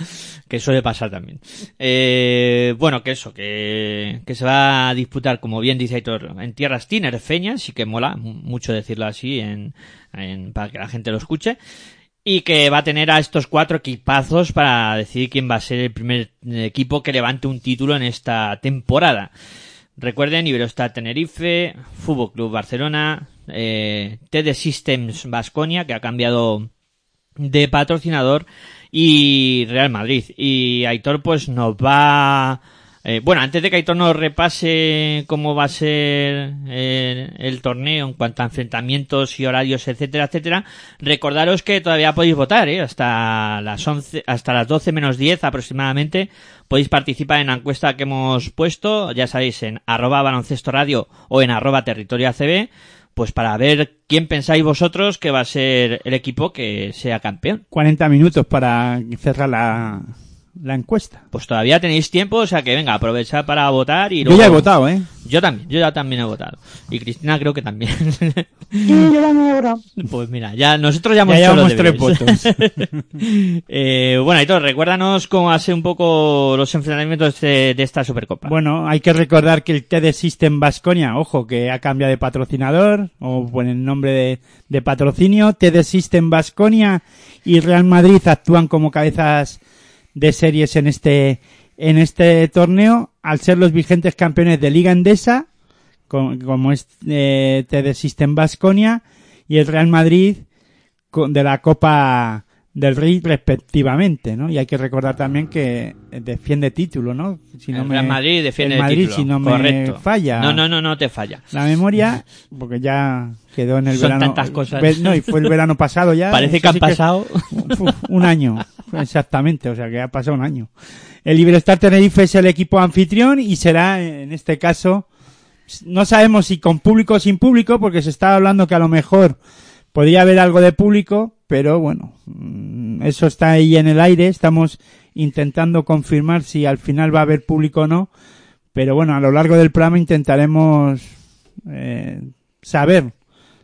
Que suele pasar también. Eh, bueno, que eso, que, que se va a disputar, como bien dice Aitor, en tierras tinerfeñas, y que mola mu- mucho decirlo así en, en, para que la gente lo escuche. Y que va a tener a estos cuatro equipazos para decidir quién va a ser el primer equipo que levante un título en esta temporada. Recuerden, Iberostar Tenerife, Fútbol Club Barcelona, eh, TD Systems Basconia, que ha cambiado de patrocinador, y Real Madrid. Y Aitor pues nos va... eh, bueno, antes de que Aitor nos repase cómo va a ser eh, el torneo en cuanto a enfrentamientos y horarios, etcétera, etcétera, recordaros que todavía podéis votar, ¿eh? hasta las 11, hasta las 12 menos 10 aproximadamente, podéis participar en la encuesta que hemos puesto, ya sabéis, en arroba baloncesto radio o en arroba territorio ACB, pues para ver quién pensáis vosotros que va a ser el equipo que sea campeón. 40 minutos para cerrar la, la encuesta. Pues todavía tenéis tiempo, o sea que venga, aprovechad para votar y Yo luego... ya he votado, ¿eh? Yo también, yo ya también he votado. Y Cristina creo que también. Sí, yo también he pues mira, ya nosotros ya hemos Ya hecho los llevamos tres deberes. eh, bueno, Aitor, recuérdanos cómo ser un poco los enfrentamientos de, de esta Supercopa. Bueno, hay que recordar que el TD System Basconia, ojo, que ha cambiado de patrocinador, o por el nombre de, de patrocinio, TD System Basconia y Real Madrid actúan como cabezas de series en este, en este torneo, al ser los vigentes campeones de Liga Endesa, co- como es eh, TD System Basconia, y el Real Madrid co- de la Copa del Rey respectivamente, ¿no? Y hay que recordar también que defiende título, ¿no? Si no el me- Real Madrid defiende el Madrid, título. si no me falla. No, no, no, no te falla. La memoria, porque ya quedó en el Son verano. tantas cosas. No, y fue el verano pasado ya. Parece que han pasado. Uf, un año, exactamente, o sea que ha pasado un año. El Iberostar Tenerife es el equipo anfitrión y será, en este caso, no sabemos si con público o sin público, porque se estaba hablando que a lo mejor podría haber algo de público, pero bueno, mm, eso está ahí en el aire, estamos intentando confirmar si al final va a haber público o no, pero bueno, a lo largo del programa intentaremos eh, saber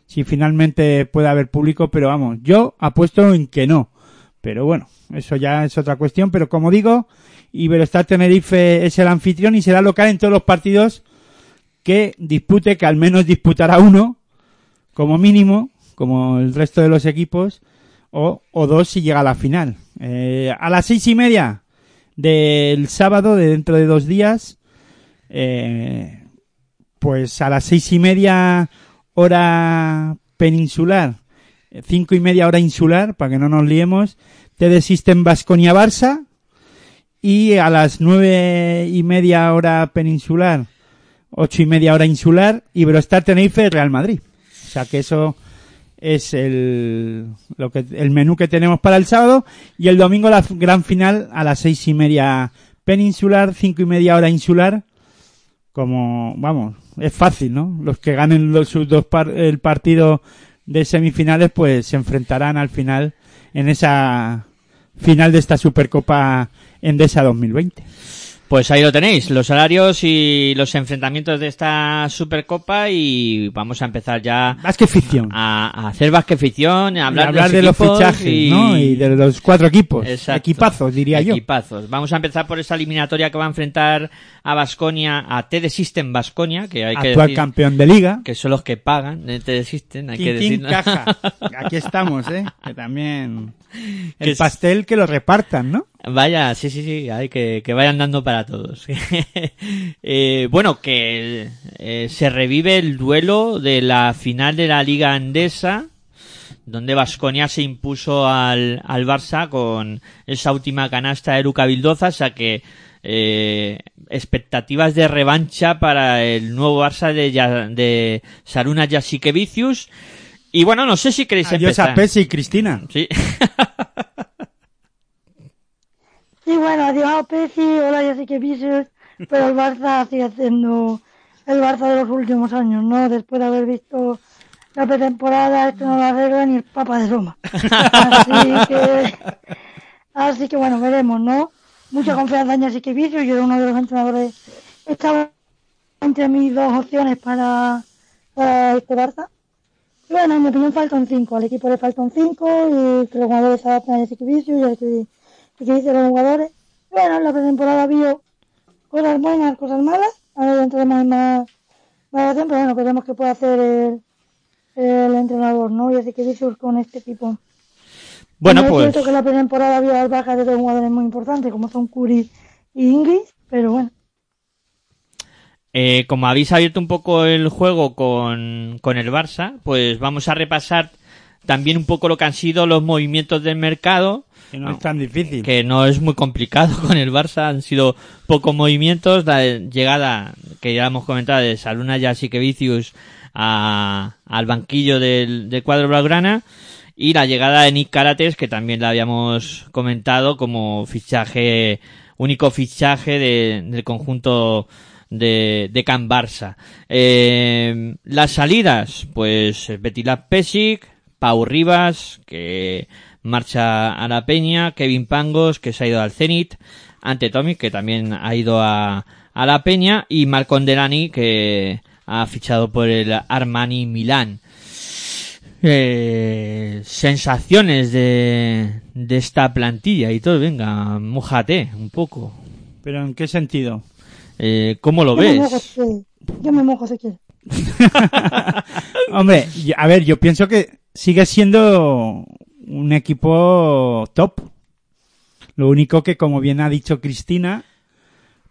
si finalmente puede haber público, pero vamos, yo apuesto en que no. Pero bueno, eso ya es otra cuestión, pero como digo, Iberostar Tenerife es el anfitrión y será local en todos los partidos que dispute, que al menos disputará uno, como mínimo, como el resto de los equipos, o, dos si llega a la final. Eh, a las seis y media del sábado, de dentro de dos días, eh, pues a las seis y media hora peninsular, cinco y media hora insular, para que no nos liemos, TD System Basconia Barça, y a las nueve y media hora peninsular, ocho y media hora insular, Iberostar Tenerife Real Madrid. O sea que eso es el, lo que, el menú que tenemos para el sábado, y el domingo la gran final a las seis y media peninsular, cinco y media hora insular, como, vamos, es fácil, ¿no? Los que ganen los, sus dos par- el partido de semifinales, pues se enfrentarán al final en esa final de esta Supercopa Endesa 2020. Pues ahí lo tenéis, los horarios y los enfrentamientos de esta Supercopa y vamos a empezar ya a, a hacer basque ficción, a Y hablar, de, los fichajes, y... ¿no? Y de los cuatro equipos. Exacto. Equipazos, diría yo. Equipazos. Vamos a empezar por esa eliminatoria que va a enfrentar a Basconia, a TD System Basconia, que hay que Actual decir campeón de liga. que son los que pagan de TD System, hay que decir. Caja. Aquí estamos, ¿eh? Que también... El pastel que lo repartan, ¿no? Vaya, sí, sí, sí, hay que, que vayan dando para todos. Eh, bueno, que eh, se revive el duelo de la final de la Liga Andesa donde Vasconia se impuso al, al Barça con esa última canasta de Luca Vildoza, o sea que eh, expectativas de revancha para el nuevo Barça de, de Saruna Jasikevicius. Y bueno, no sé si queréis Adiós empezar. a Pesi y Cristina. Sí. Sí, bueno, adiós Pesi, hola ya sé Vicious, pero el Barça sigue siendo el Barça de los últimos años, ¿no? Después de haber visto la pretemporada, esto no lo arregla ni el Papa de Roma. Así que, así que bueno, veremos, ¿no? Mucha confianza en Jessica Vicious, yo era uno de los entrenadores, estaba entre mis dos opciones para, para este Barça. Y bueno, en mi opinión faltan cinco, al equipo le faltan cinco y que los jugadores adaptan a Jessica Vicious y y que dicen los jugadores. Bueno, en la pretemporada vio cosas buenas, cosas malas. Ahora entraremos en más valoración, pero bueno, veremos qué puede hacer el, el entrenador, ¿no? Y así que Vicious con este equipo. Bueno, No pues. Es cierto que la pretemporada vio las bajas de dos jugadores muy importantes, como son Curry y Ingrid, pero bueno. Eh, como habéis abierto un poco el juego con, con el Barça, pues vamos a repasar también un poco lo que han sido los movimientos del mercado, Que no es tan difícil. que no es muy complicado con el Barça, han sido pocos movimientos, la llegada que ya hemos comentado de Saluna Jasikevicius a, al banquillo del, del cuadro blaugrana y la llegada de Nick Carates que también la habíamos comentado como fichaje, único fichaje de- del conjunto de, de Can Barça. Eh, las salidas, pues Betilat Pesic, Pau Rivas, que marcha a la Peña, Kevin Pangos, que se ha ido al Zenit, ante Tommy, que también ha ido a, a la Peña, y Marco Delani, que ha fichado por el Armani Milán. Eh, sensaciones de, de esta plantilla y todo, venga, mojate un poco. ¿Pero en qué sentido? Eh, ¿Cómo lo Yo me mojo ves? si, yo me mojo si quieres. Hombre, a ver, yo pienso que sigue siendo un equipo top. Lo único que, como bien ha dicho Cristina,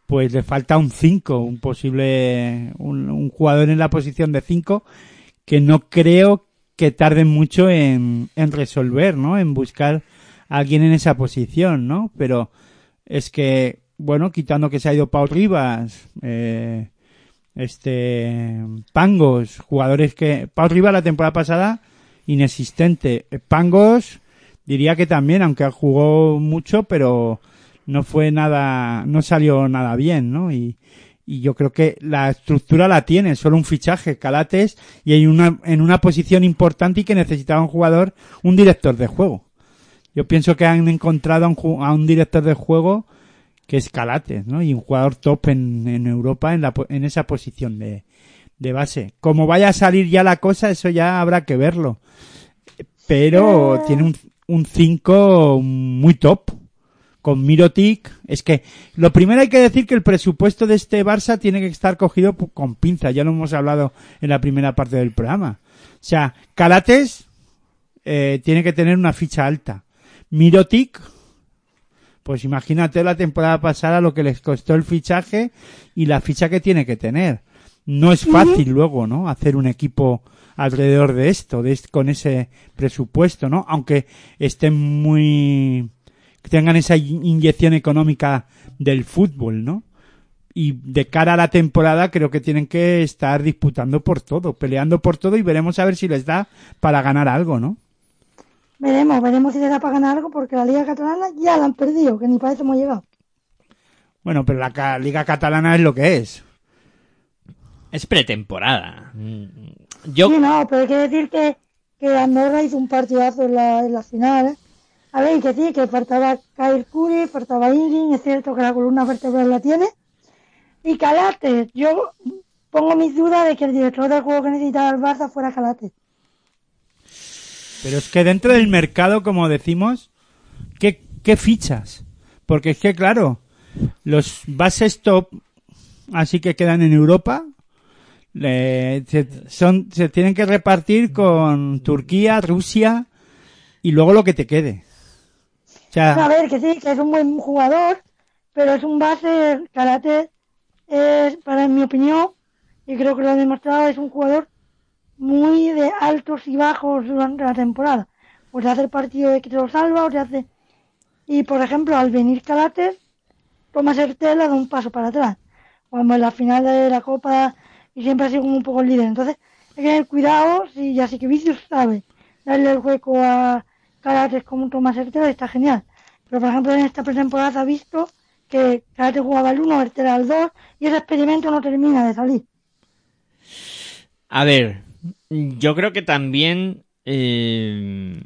pues le falta un 5, un posible, un, un jugador en la posición de 5 que no creo que tarden mucho en, en resolver, ¿no? En buscar a alguien en esa posición, ¿no? Pero es que, bueno, quitando que se ha ido Pau Rivas, eh, este Pangos, jugadores que Pau Rivas la temporada pasada inexistente, Pangos diría que también, aunque jugó mucho, pero no fue nada, no salió nada bien, ¿no? Y, y yo creo que la estructura la tiene, solo un fichaje, Calates, y hay una, en una posición importante y que necesitaba un jugador, un director de juego. Yo pienso que han encontrado a un, a un director de juego que es Calates, ¿no? Y un jugador top en, Europa en, la, en esa posición de, de base. Como vaya a salir ya la cosa, eso ya habrá que verlo. Pero tiene un, un 5 muy top. Con Mirotic. Es que lo primero hay que decir que el presupuesto de este Barça tiene que estar cogido con pinza. Ya lo hemos hablado en la primera parte del programa. O sea, Calates eh, tiene que tener una ficha alta. Mirotic, pues imagínate la temporada pasada lo que les costó el fichaje y la ficha que tiene que tener. No es fácil luego, ¿no? Hacer un equipo alrededor de esto, de con ese presupuesto, ¿no? Aunque estén muy, tengan esa in- inyección económica del fútbol, ¿no? Y de cara a la temporada creo que tienen que estar disputando por todo, peleando por todo y veremos a ver si les da para ganar algo, ¿no? Veremos, veremos si le da para ganar algo, porque la Liga Catalana ya la han perdido, que ni para eso hemos llegado. Bueno, pero la Liga Catalana es lo que es. Es pretemporada. Mm, Yo, Sí, no, pero hay que decir que, que Andorra hizo un partidazo en la, en la final. A ver, que sí, que faltaba Kyle Curry, faltaba Ingrid, es cierto que la columna vertebral la tiene. Y Calates, yo pongo mis dudas de que el director del juego que necesitaba el Barça fuera Calates. Pero es que dentro del mercado, como decimos, ¿qué, qué fichas? Porque es que, claro, los bases top, así que quedan en Europa, le- se, son, se tienen que repartir con Turquía, Rusia y luego lo que te quede. O A ver, que sí, que es un buen jugador, pero es un base, Calates es, para mi opinión, y creo que lo ha demostrado, es un jugador muy de altos y bajos durante la temporada. Pues hace el partido de que te lo salva, o se hace... Y por ejemplo, al venir Calates, Tomás Hertela da un paso para atrás. Cuando en la final de la Copa y siempre ha sido como un poco el líder. Entonces, hay que tener cuidado si ya que Vicius sabe darle el hueco a Calates como un Tomás Hertela, está genial. Pero por ejemplo, en esta pretemporada ha visto que Calates jugaba el 1, Hertela el 2 y ese experimento no termina de salir. A ver, yo creo que también eh,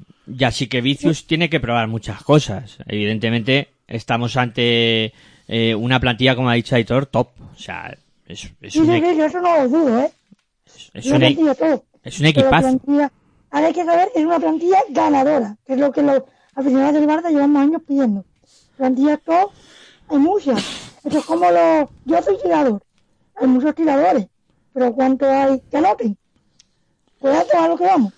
que Vicius tiene que probar muchas cosas. Evidentemente, estamos ante eh, una plantilla, como ha dicho Aitor, top. O sea, es, es Sí, un, sí, e- sí, yo eso no lo dudo, ¿eh? es un e- es un equipazo. plantilla- ahora hay que saber, es una plantilla ganadora, que es lo que los aficionados del Barça llevamos años pidiendo. Plantillas top, hay muchas. Eso es como los... Yo soy tirador, hay muchos tiradores, pero ¿cuánto hay que anoten? Cuidado a lo que vamos.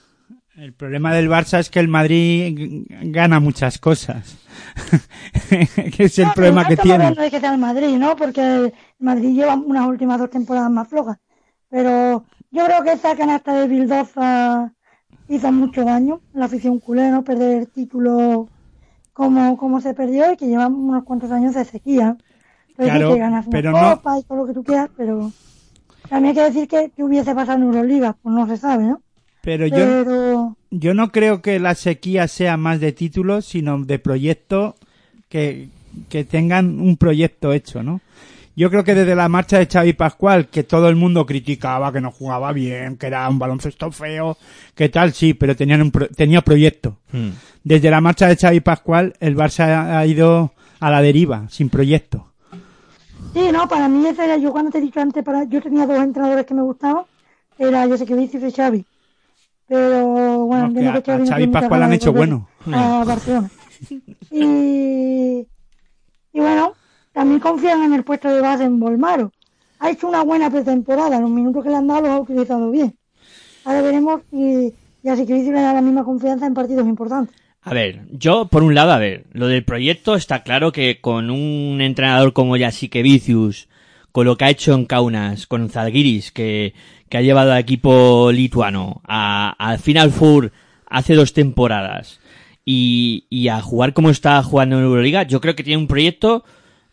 El problema del Barça es que el Madrid gana muchas cosas. que es el No, problema no que tiene. hablando de que sea el Madrid, ¿no? Porque Madrid lleva unas últimas dos temporadas más flojas. Pero yo creo que esa canasta de Bildoza hizo mucho daño a la afición culé, ¿no? Perder el título como, como se perdió y que lleva unos cuantos años de sequía. Pero Claro, que ganas una pero no- copa y todo lo que tú quieras, pero también hay que decir que, que hubiese pasado en Euroliga, pues no se sabe, ¿no? Pero yo, Pero yo no creo que la sequía sea más de títulos, sino de proyecto que, que tengan un proyecto hecho, ¿no? Yo creo que desde la marcha de Xavi Pascual, que todo el mundo criticaba, que no jugaba bien, que era un baloncesto feo, que tal, sí, pero tenían un pro- tenía proyecto. Mm. Desde la marcha de Xavi Pascual, el Barça ha ido a la deriva, sin proyecto. Sí, no, para mí ese era, yo cuando te he dicho antes, para, yo tenía dos entrenadores que me gustaban, era José Vicius y Xavi. Pero bueno, No, que a- que a Xavi Pascual han hecho bueno. A Barcelona. Y, y bueno, también confían en el puesto de base en Volmaro. Ha hecho una buena pretemporada, los minutos que le han dado los ha utilizado bien. Ahora veremos si que Vicius le da la misma confianza en partidos importantes. A ver, yo por un lado, a ver, lo del proyecto está claro que con un entrenador como Yasique Vicius, con lo que ha hecho en Kaunas, con Zalgiris, que, que ha llevado al equipo lituano a- al Final Four hace dos temporadas, y, y a jugar como está jugando en Euroliga, yo creo que tiene un proyecto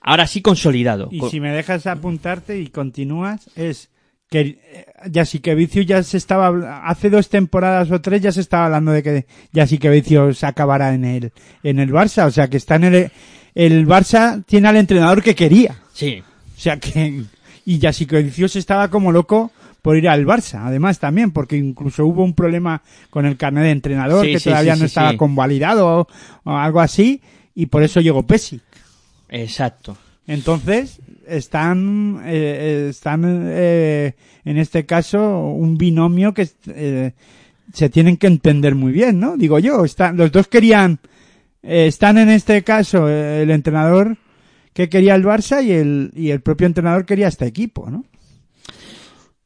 ahora sí consolidado. Y si me dejas apuntarte y continúas, es que eh, ya sí que Vicius ya se estaba, hace dos temporadas o tres ya se estaba hablando de que ya sí que Vicius acabará en el, en el Barça, o sea que está en el, el Barça tiene al entrenador que quería, Sí, o sea que, y ya sí que Vicius estaba como loco por ir al Barça, además también, porque incluso hubo un problema con el carnet de entrenador Sí, que sí, todavía sí, no estaba convalidado o, o algo así, y por eso llegó Pesic. Exacto. Entonces, están, eh, eh, están eh, en este caso, un binomio que eh, se tienen que entender muy bien, ¿no? Digo yo, están, los dos querían, eh, están en este caso, eh, el entrenador que quería el Barça y el, y el propio entrenador quería este equipo, ¿no?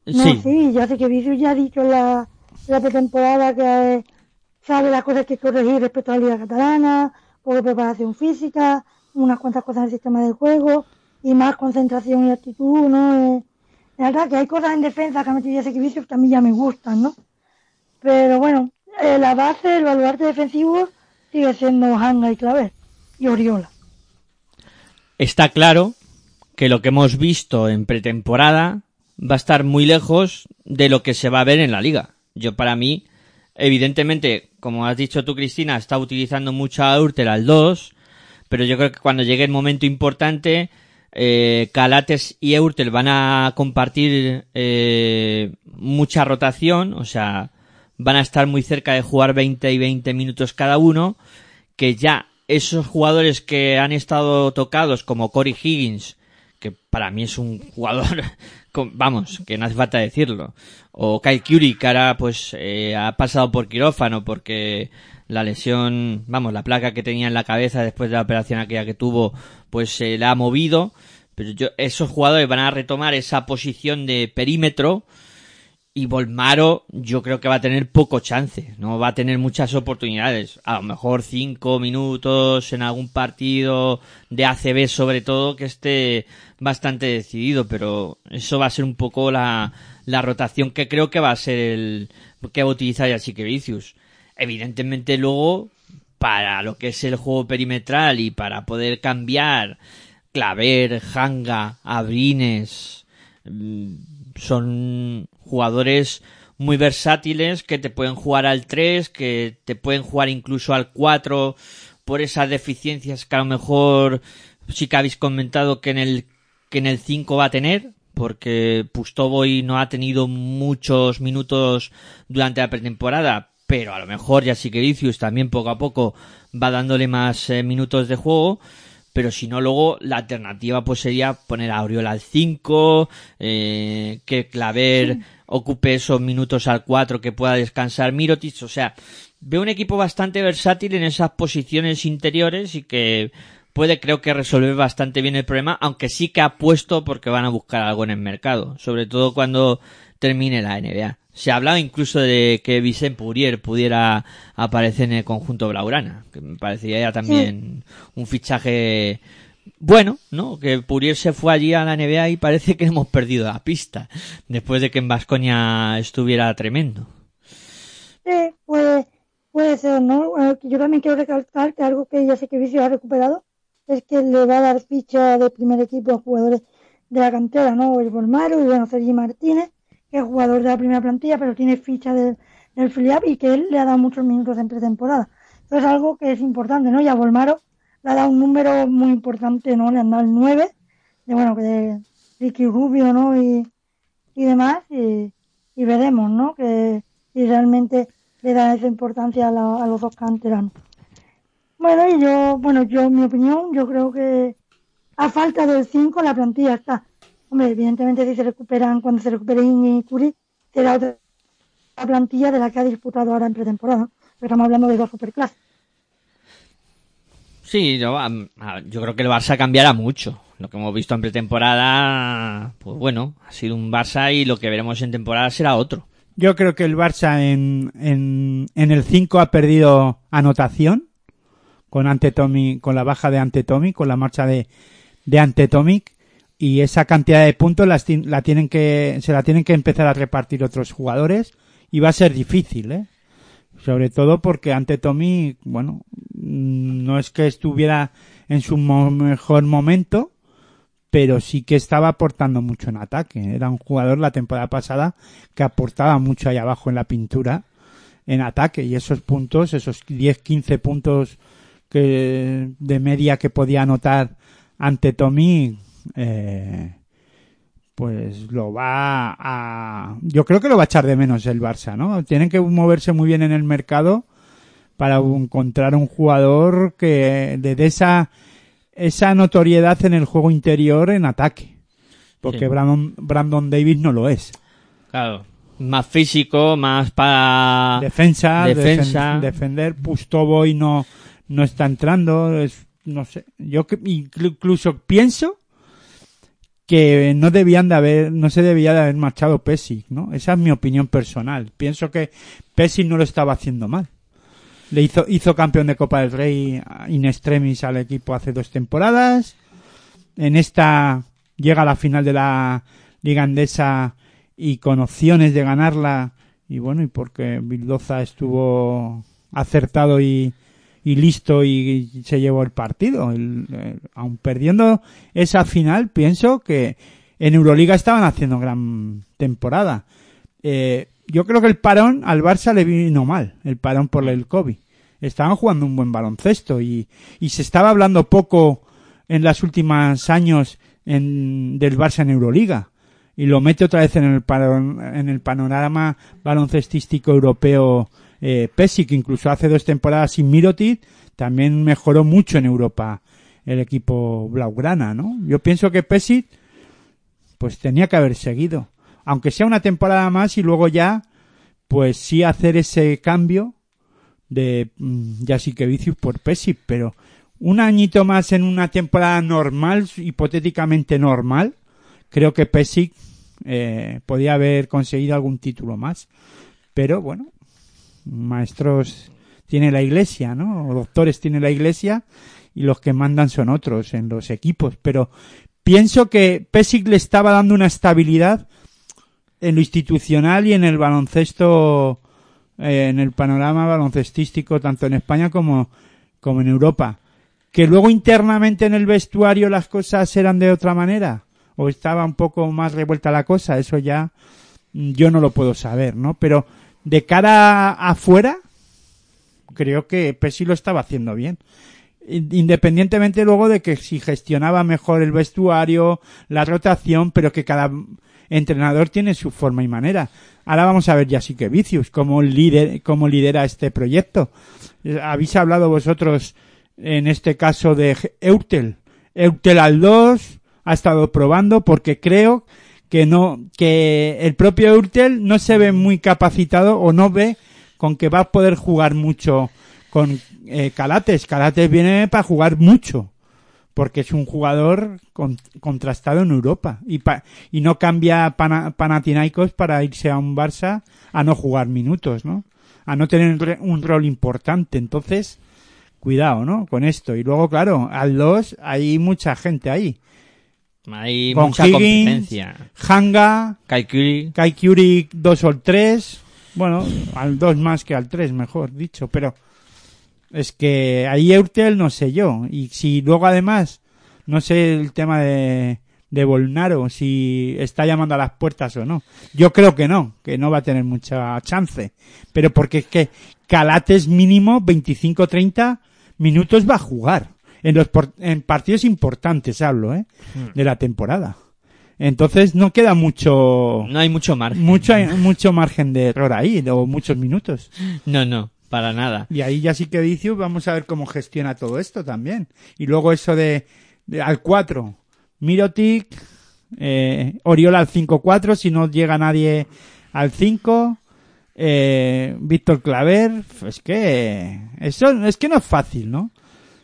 No, Sí, sí, ya sé que Vicius ya ha dicho en la, la pretemporada que sabe las cosas que hay que corregir respecto a la Liga Catalana, poco preparación física, unas cuantas cosas en el sistema del juego y más concentración y actitud, ¿no? Eh, verdad que hay cosas en defensa que ha metido que a mí ya me gustan, ¿no? Pero bueno, eh, la base, el baluarte defensivo sigue siendo Hanga y Claver y Oriola. está claro que lo que hemos visto en pretemporada va a estar muy lejos de lo que se va a ver en la liga. Yo para mí, evidentemente, como has dicho tú, Cristina, está utilizando mucho a Urtel al 2, pero yo creo que cuando llegue el momento importante, eh, Calates y Eurtel van a compartir eh, mucha rotación, o sea, van a estar muy cerca de jugar 20 y 20 minutos cada uno, que ya esos jugadores que han estado tocados como Corey Higgins, que para mí es un jugador, vamos, que no hace falta decirlo, o Kyle Curry, que ahora pues eh, ha pasado por quirófano porque la lesión, vamos, la placa que tenía en la cabeza después de la operación aquella que tuvo, pues se la ha movido, pero yo, esos jugadores van a retomar esa posición de perímetro, y Volmaro yo creo que va a tener poco chance, no va a tener muchas oportunidades. A lo mejor cinco minutos en algún partido de ACB sobre todo que esté bastante decidido, pero eso va a ser un poco la, la rotación que creo que va a ser el que va a utilizar Yasique Vicius. Evidentemente luego, para lo que es el juego perimetral y para poder cambiar Claver, Hanga, Abrines, mm, son jugadores muy versátiles que te pueden jugar al 3, que te pueden jugar incluso al 4 por esas deficiencias que a lo mejor sí que habéis comentado que en el que en el 5 va a tener, porque Pustovoy no ha tenido muchos minutos durante la pretemporada, pero a lo mejor ya sí que Vicius también poco a poco va dándole más eh, minutos de juego pero si no luego la alternativa pues sería poner a Auriola al 5, eh, que Claver ocupe esos minutos al 4, que pueda descansar Mirotic, o sea, veo un equipo bastante versátil en esas posiciones interiores y que puede creo que resolver bastante bien el problema, aunque sí que apuesto porque van a buscar algo en el mercado, sobre todo cuando termine la NBA. Se ha hablado incluso de que Vicente Purier pudiera aparecer en el conjunto Blaurana, que me parecería ya también un fichaje bueno, ¿no? Que Purier se fue allí a la NBA y parece que hemos perdido la pista, después de que en Vascoña estuviera tremendo. Sí, puede, puede ser, ¿no? yo también quiero recalcar que algo que ya sé que Vicio ha recuperado es que le va a dar ficha de primer equipo a jugadores de la cantera, ¿no? El Bolmaro y bueno, Sergi Martínez, que es jugador de la primera plantilla, pero tiene ficha del, del filial y que él le ha dado muchos minutos en pretemporada. Entonces es algo que es importante, ¿no? Y a Volmaro le ha dado un número muy importante, ¿no? Le han dado el 9, de bueno, de Ricky Rubio, ¿no? Y, y demás, y, veremos, ¿no? Que si realmente le da esa importancia a, a los dos canteranos. Bueno, y yo, bueno, yo, mi opinión, yo creo que a falta del 5 la plantilla está Hombre, evidentemente si se recuperan, cuando se recupere y Curi, será otra plantilla de la que ha disputado ahora en pretemporada. Pero estamos hablando de dos superclases. Sí, yo, yo creo que el Barça cambiará mucho. Lo que hemos visto en pretemporada, pues bueno, ha sido un Barça y lo que veremos en temporada será otro. Yo creo que el Barça en, en, en el 5 ha perdido anotación con Antetomi, con la baja de Antetomi, con la marcha de, de Antetomic y esa cantidad de puntos las, la tienen que, se la tienen que empezar a repartir otros jugadores y va a ser difícil, ¿eh? Sobre todo porque ante Tommy, bueno, no es que estuviera en su mejor momento, pero sí que estaba aportando mucho en ataque. Era un jugador la temporada pasada que aportaba mucho ahí abajo en la pintura en ataque y esos puntos, esos 10, 15 puntos que de media que podía anotar ante Tommy eh, pues lo va a... Yo creo que lo va a echar de menos el Barça, ¿no? Tienen que moverse muy bien en el mercado para encontrar un jugador que le dé esa, esa notoriedad en el juego interior en ataque. Porque Brandon, Brandon Davis no lo es. Claro. Más físico, más para... Defensa, defensa. defender. Pustoboy no, no está entrando. Es, no sé. Yo incluso pienso que no debían de haber, no se debía de haber marchado Pesic, ¿no? Esa es mi opinión personal. Pienso que Pesic no lo estaba haciendo mal. Le hizo, hizo campeón de Copa del Rey in extremis al equipo hace dos temporadas. En esta llega a la final de la Liga Andesa y con opciones de ganarla. Y bueno, y porque Bildoza estuvo acertado y, y listo y se llevó el partido. El, aun perdiendo esa final, pienso que en Euroliga estaban haciendo gran temporada. Eh, yo creo que el parón al Barça le vino mal, el parón por el COVID. Estaban jugando un buen baloncesto y, y se estaba hablando poco en los últimos años en, del Barça en Euroliga. Y lo mete otra vez en el, en el panorama baloncestístico europeo eh, Pesic, incluso hace dos temporadas sin Mirotic, también mejoró mucho en Europa el equipo blaugrana, ¿no? Yo pienso que Pesic, pues tenía que haber seguido, aunque sea una temporada más y luego ya, pues sí hacer ese cambio de mm, Vicius por Pesic, pero un añito más en una temporada normal, hipotéticamente normal, creo que Pesic eh, podía haber conseguido algún título más. Pero bueno, maestros tiene la iglesia, ¿no? O doctores tiene la iglesia y los que mandan son otros en los equipos. Pero pienso que Pesic le estaba dando una estabilidad en lo institucional y en el baloncesto, eh, en el panorama baloncestístico, tanto en España como, como en Europa. Que luego internamente en el vestuario las cosas eran de otra manera, o estaba un poco más revuelta la cosa, eso ya mm, yo no lo puedo saber, ¿no? Pero de cara afuera, creo que Pesi lo estaba haciendo bien. In- Independientemente luego de que si gestionaba mejor el vestuario, la rotación, pero que cada entrenador tiene su forma y manera. Ahora vamos a ver ya sí que Vicius, cómo, líder, cómo lidera este proyecto. Eh, Habéis hablado vosotros en este caso de Eutel. Eutel al 2 ha estado probando porque creo que no, que el propio Eutel no se ve muy capacitado o no ve con que va a poder jugar mucho con eh, Calates. Calates viene para jugar mucho porque es un jugador con- contrastado en Europa y, pa- y no cambia Pana- Panathinaikos para irse a un Barça a no jugar minutos, ¿no? A no tener un rol importante. Entonces, cuidado, ¿no? Con esto. Y luego, claro, al 2 hay mucha gente ahí. Hay Con mucha Higgins, competencia. Hanga, Kai Curry, Kai Curie 2 o el 3. Bueno, al 2 más que al 3, mejor dicho. Pero es que ahí Eurtel no sé yo. Y si luego además, no sé el tema de, de Bolnaro, si está llamando a las puertas o no. Yo creo que no, que no va a tener mucha chance. Pero porque es que Calates mínimo 25-30 minutos va a jugar. En los por- en partidos importantes hablo, ¿eh? De la temporada. Entonces no queda mucho no hay mucho margen. mucho mucho margen de error ahí o muchos minutos No, no, para nada. y ahí ya sí que Vicius vamos a ver cómo gestiona todo esto también y luego eso de, de- al 4 Mirotic eh, Oriola al 5-4 si no llega nadie al 5 eh, Víctor Claver es que eso es que no es fácil ¿no?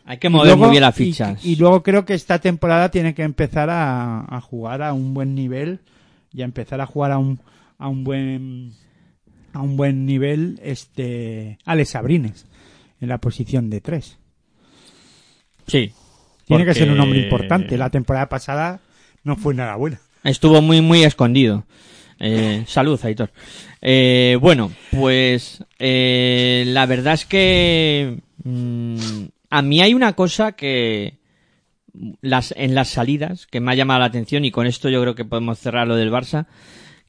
Hay que mover luego- muy bien las fichas. Y, luego creo que esta temporada tiene que empezar a, a jugar a un buen nivel y a empezar a jugar a un, a un buen a un buen nivel este Alex Sabrines en la posición de tres. sí. Tiene que ser un hombre importante. La temporada pasada no fue nada buena. Estuvo muy, muy escondido. Eh, salud, Aitor. Eh, bueno, pues eh, la verdad es que mm, a mí hay una cosa que las, en las salidas que me ha llamado la atención y con esto yo creo que podemos cerrar lo del Barça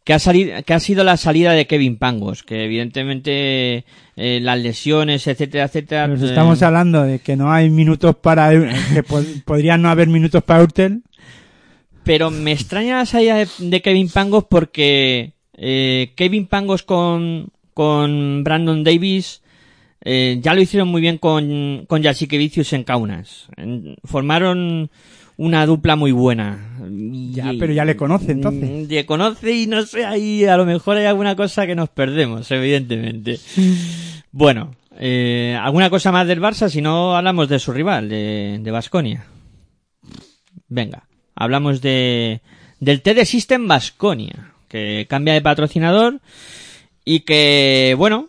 que ha salido que ha sido la salida de Kevin Pangos que evidentemente eh, las lesiones etcétera etcétera Pero si eh, estamos hablando de que no hay minutos para que pod- podrían no haber minutos para Urtel. Pero me extraña la salida de, de Kevin Pangos porque eh, Kevin Pangos con, con Brandon Davis eh, ya lo hicieron muy bien con, con Vicius en Kaunas. Formaron una dupla muy buena. Ya, Y- pero ya le conoce, entonces. Mm, Le conoce y no sé, ahí a lo mejor hay alguna cosa que nos perdemos, evidentemente. Bueno, eh, ¿alguna cosa más del Barça? Si no, hablamos de su rival, de, de Basconia. Venga, hablamos de del TD System Basconia, que cambia de patrocinador y que, bueno,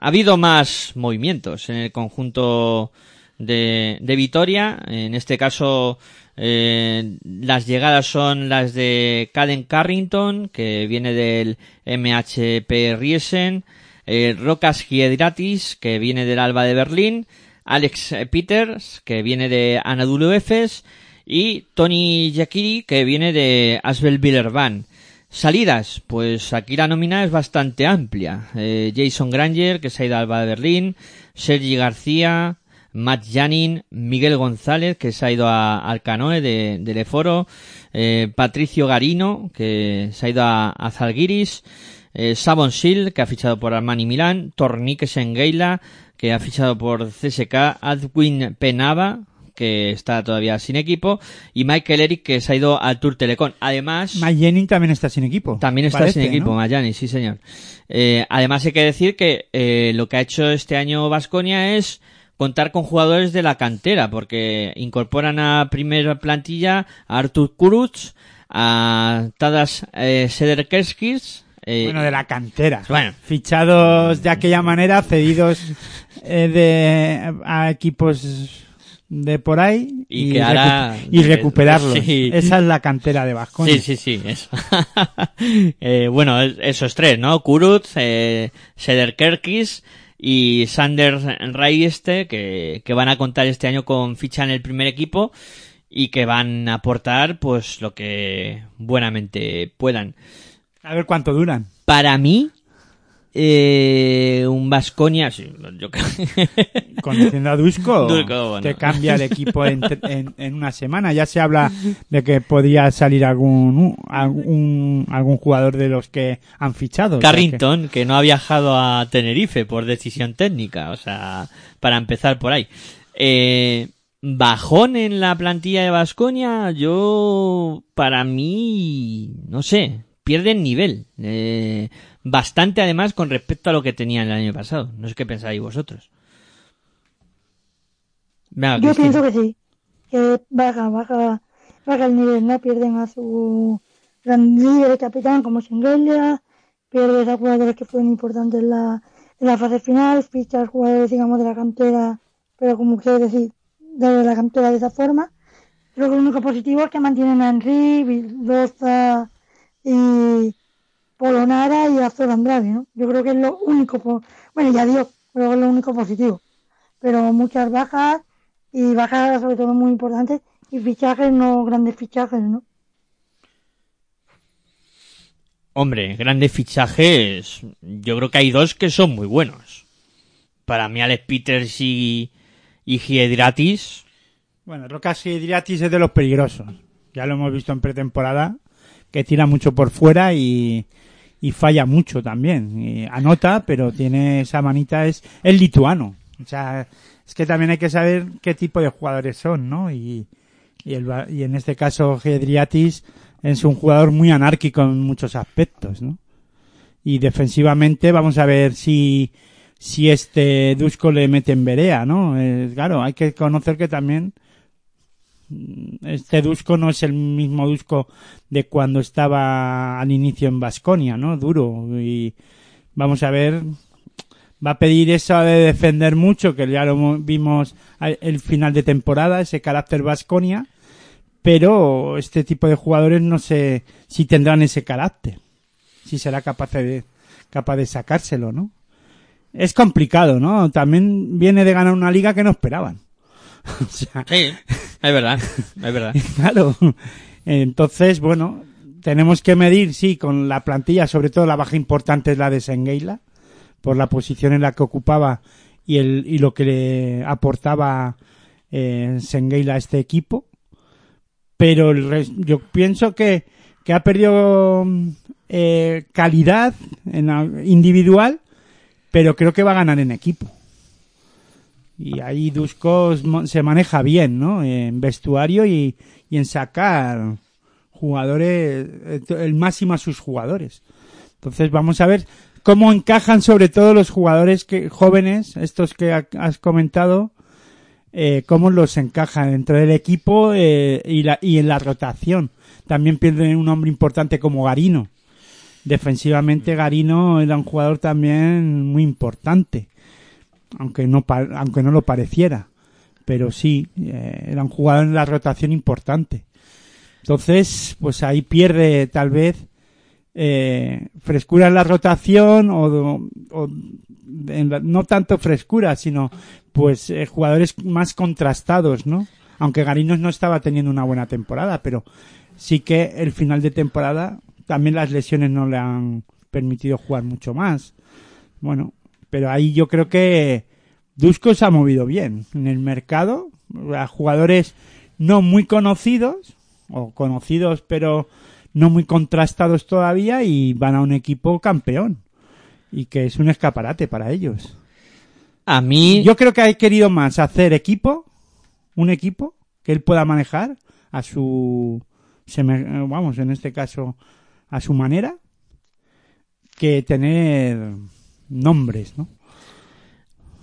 ha habido más movimientos en el conjunto de, de Vitoria. En este caso, eh, las llegadas son las de Caden Carrington, que viene del MHP Riesen, eh, Rocas Giedratis, que viene del Alba de Berlín, Alex Peters, que viene de Anadolu Efes, y Tony Yakiri, que viene de Asbel Villerban. Salidas, pues aquí la nómina es bastante amplia. Eh, Jason Granger, que se ha ido al de Berlín, Sergi García, Matt Janin, Miguel González, que se ha ido a- al Canoe de, del Eforo, eh, Patricio Garino, que se ha ido a, a Zalgiris, eh, que ha fichado por Armani Milán, Tornique Sengeila, que ha fichado por CSK, Adwin Penava, que está todavía sin equipo, y Michael Eric, que se ha ido al Tour Telecom. Además, Jennings también está sin equipo. también está parece, sin equipo, ¿no? Mayani, sí señor. Eh, además hay que decir que eh, lo que ha hecho este año Vasconia es contar con jugadores de la cantera, porque incorporan a primera plantilla a Artur Kuruc, a Tadas eh, Sederkerskis, eh, Bueno, de la cantera. Bueno. Fichados de aquella manera, cedidos eh, de, a equipos de por ahí Y recu- y recuperarlos. Sí. Esa es la cantera de Vasconia. Sí, sí, sí, eso. Eh, bueno, es- esos tres, ¿no? Kurut, eh, Sederkerkis y Sander Rayeste, que, que van a contar este año con ficha en el primer equipo y que van a aportar, pues, lo que buenamente puedan. A ver cuánto duran. Para mí, eh, un Vasconia, sí, yo creo. Conociendo a Dusko, Dusko, bueno. te cambia el equipo en, en- en una semana. Ya se habla de que podría salir algún algún, algún jugador de los que han fichado. que- Carrington, que no ha viajado a Tenerife por decisión técnica, o sea, para empezar por ahí. Eh, bajón en la plantilla de Vasconia, yo, para mí, no sé, pierden nivel. Eh, bastante además con respecto a lo que tenían el año pasado. No sé qué pensáis vosotros. Venga, Yo Cristina. pienso que sí, que baja, baja, baja el nivel, ¿no? Pierden a su gran líder capitán como Shengelia, pierdes a jugadores que fueron importantes en la, en la fase final, fichas jugadores, digamos, de la cantera, pero como quiero decir, de la cantera de esa forma. Creo que lo único positivo es que mantienen a Henry, Vildoza y Polonara y a Zor Andrade, ¿no? Yo creo que es lo único, po- bueno, ya dio, creo que es lo único positivo pero muchas bajas y bajas sobre todo muy importantes y fichajes no grandes fichajes no Hombre, grandes fichajes. Yo creo que hay dos que son muy buenos. Para mí, Alex Peters y, y Giedratis. Bueno, Rocas Hidriatis es de los peligrosos. Ya lo hemos visto en pretemporada, que tira mucho por fuera y, y falla mucho también. Y anota, pero tiene esa manita, es el lituano. O sea, es que también hay que saber qué tipo de jugadores son, ¿no? Y, y, el, y en este caso Gedriatis es un jugador muy anárquico en muchos aspectos, ¿no? Y defensivamente vamos a ver si, si este Dusko le mete en Berea, ¿no? Claro, hay que conocer que también este Dusko no es el mismo Dusko de cuando estaba al inicio en Basconia, ¿no? Duro. Y vamos a ver, va a pedir eso de defender mucho, que ya lo mo- vimos el final de temporada, ese carácter Basconia, pero este tipo de jugadores no sé si tendrán ese carácter, si será capaz de, capaz de sacárselo, ¿no? Es complicado, ¿no? También viene de ganar una liga que no esperaban. o sea, Sí, es verdad, es verdad. Claro. Entonces, bueno, tenemos que medir, sí, con la plantilla, sobre todo la baja importante es la de Sengeila, por la posición en la que ocupaba y, el, y lo que le aportaba eh, Sengeila a este equipo. Pero el yo pienso que, que ha perdido eh, calidad en individual, pero creo que va a ganar en equipo. Y ahí Dusko se maneja bien, ¿no? En vestuario y, y en sacar jugadores, eh, el máximo a sus jugadores. Entonces vamos a ver cómo encajan sobre todo los jugadores que, jóvenes, estos que ha- has comentado, eh, cómo los encajan dentro del equipo eh, y, la, y en la rotación. También pierden un hombre importante como Garino. Defensivamente Garino era un jugador también muy importante aunque no aunque no lo pareciera pero sí eh, era un jugador en la rotación importante. Entonces pues ahí pierde tal vez eh, frescura en la rotación o, o en la- no tanto frescura sino pues eh, jugadores más contrastados no aunque Garinos no estaba teniendo una buena temporada pero sí que el final de temporada también las lesiones no le han permitido jugar mucho más. Bueno, pero ahí yo creo que Dusko se ha movido bien en el mercado. A jugadores no muy conocidos, o conocidos pero no muy contrastados todavía, y van a un equipo campeón. Y que es un escaparate para ellos. A mí, Yo creo que ha querido más hacer equipo, un equipo que él pueda manejar a su, vamos, en este caso, a su manera, que tener nombres, ¿no?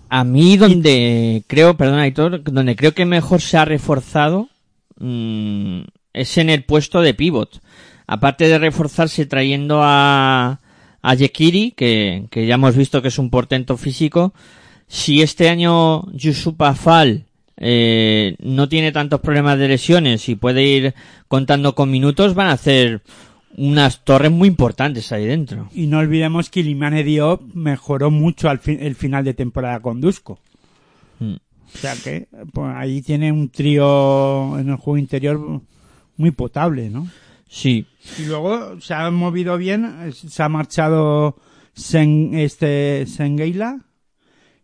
a mí donde creo, perdona Aitor, donde creo que mejor se ha reforzado mm, es en el puesto de pivot. Aparte de reforzarse trayendo a, a Yekiri, que, que ya hemos visto que es un portento físico, si este año Yusuf Afal eh, no tiene tantos problemas de lesiones y puede ir contando con minutos, van a hacer unas torres muy importantes ahí dentro. Y no olvidemos que Ilimane Diop mejoró mucho al fin- el final de temporada con Dusko. Mm. O sea que pues, ahí tiene un trío en el juego interior muy potable, ¿no? Sí, Y luego se ha movido bien, se ha marchado Sen, este Sengeila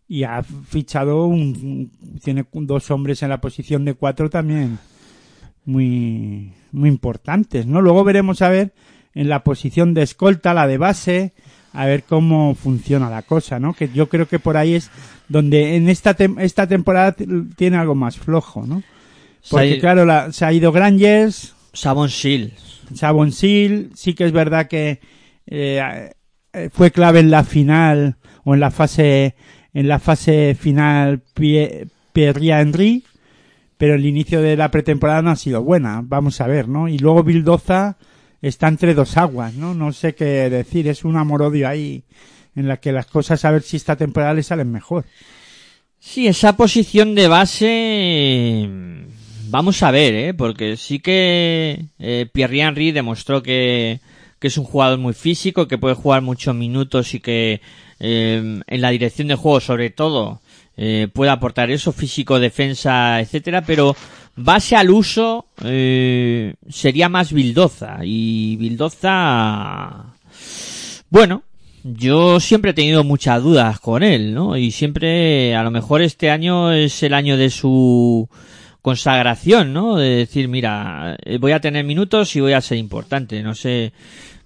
y ha fichado un, tiene dos hombres en la posición de cuatro también muy, muy importantes, ¿no? Luego veremos a ver en la posición de escolta, la de base, a ver cómo funciona la cosa, ¿no? Que yo creo que por ahí es donde en esta, tem- esta temporada tiene algo más flojo, ¿no? Se ha Porque claro, la- se ha ido Grangers, Savon Shield. Sabon Seal, sí que es verdad que eh, eh, fue clave en la final o en la fase en la fase final Pie- Pierre Henry, pero el inicio de la pretemporada no ha sido buena, vamos a ver, ¿no? Y luego Bildoza está entre dos aguas, ¿no? No sé qué decir, es un amor-odio ahí en la que las cosas a ver si esta temporada le salen mejor. Sí, esa posición de base, vamos a ver, ¿eh? Porque sí que eh, Pierre Henry demostró que, que es un jugador muy físico, que puede jugar muchos minutos y que eh, en la dirección de juego, sobre todo, eh, puede aportar eso, físico, defensa, etcétera, pero base al uso eh, sería más Bildoza y Bildoza bueno, yo siempre he tenido muchas dudas con él, ¿no? Y siempre, a lo mejor este año es el año de su consagración, ¿no? De decir, mira, eh, voy a tener minutos y voy a ser importante. No sé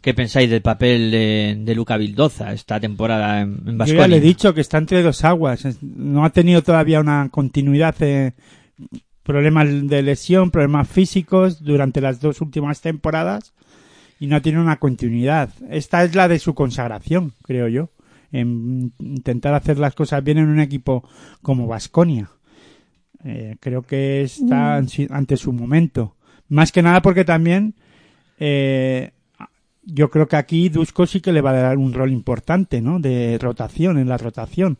qué pensáis del papel de, de Luca Vildoza esta temporada en, en Yo ya le he dicho que está entre dos aguas. No ha tenido todavía una continuidad. eh, problemas de lesión, problemas físicos durante las dos últimas temporadas y no tiene una continuidad. Esta es la de su consagración, creo yo. En intentar hacer las cosas bien en un equipo como Vasconia. creo que está si- ante su momento. Más que nada porque también eh, yo creo que aquí Dusko sí que le va a dar un rol importante, ¿no? De rotación, en la rotación.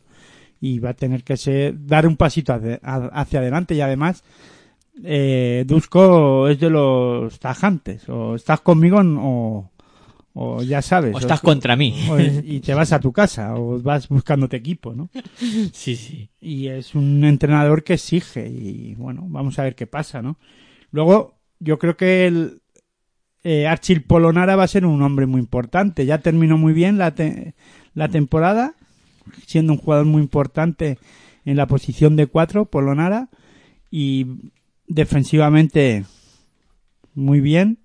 Y va a tener que ser, dar un pasito hacia, adelante y además, eh, Dusko es de los tajantes. O estás conmigo o, o ya sabes. O estás contra mí. o- y te vas a tu casa o vas buscándote equipo, ¿no? Sí, sí. y es un entrenador que exige y bueno, vamos a ver qué pasa, ¿no? Luego, yo creo que el eh, Archil Polonara va a ser un hombre muy importante. Ya terminó muy bien la, te- la temporada, siendo un jugador muy importante en la posición de cuatro, Polonara, y defensivamente muy bien.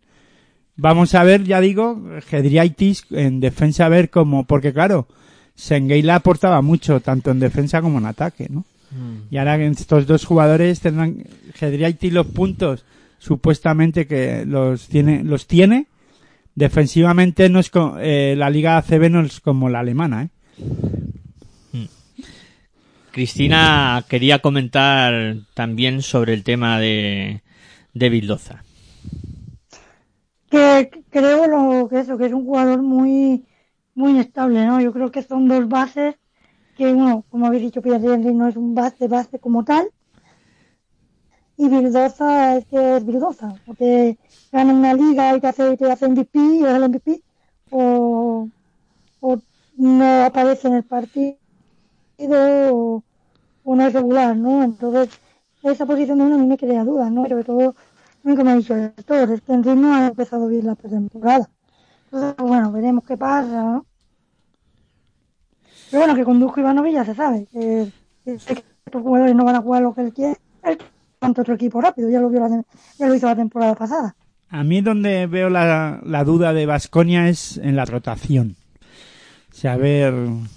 Vamos a ver, ya digo, Gedriaitis en defensa a ver cómo, porque claro, Sengeila aportaba mucho, tanto en defensa como en ataque, ¿no? Y ahora estos dos jugadores tendrán Gedriaitis los puntos supuestamente que los tiene, los tiene. Defensivamente no es co- eh, la Liga ACB no es como la alemana, ¿eh? Cristina quería comentar también sobre el tema de, de Bildoza. que que creo lo que eso que es un jugador muy muy inestable no yo creo que son dos bases que uno como habéis dicho Pierre no es un base base como tal y Bildoza es que es Bildoza porque gana una liga y te hace te hace MVP y es el MVP o, o no aparece en el partido o, no es regular no entonces esa posición de uno a mí me crea dudas no sobre todo lo que me ha dicho el doctor es que Henry no ha empezado bien la pretemporada. Entonces, bueno, veremos qué pasa, ¿no? Pero bueno, que con Dusko Ivanovic ya se sabe, que, que estos jugadores no van a jugar lo que él quiere, ante otro equipo rápido, ya lo, vio la, ya lo hizo la temporada pasada. A mí donde veo la, la duda de Vasconia es en la rotación. Saber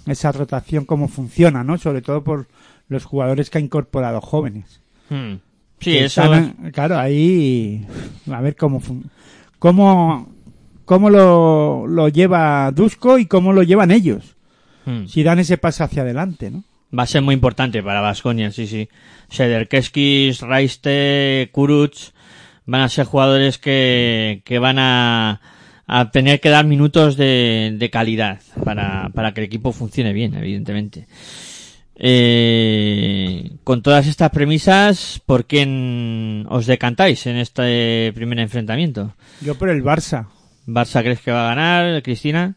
esa rotación cómo funciona, ¿no? Sobre todo por los jugadores que ha incorporado jóvenes. Hmm. Sí, Que eso. están, claro, ahí a ver cómo fun- cómo cómo lo, lo lleva Dusko y cómo lo llevan ellos. Hmm. Si dan ese paso hacia adelante, ¿no? Va a ser muy importante para Vasconia, sí, sí. Sederkeskis, Raiste, Kuruc van a ser jugadores que, que van a, a tener que dar minutos de, de calidad para, para que el equipo funcione bien, evidentemente. Eh, con todas estas premisas, ¿por quién os decantáis en este primer enfrentamiento? Yo por el Barça. ¿Barça crees que va a ganar, Cristina?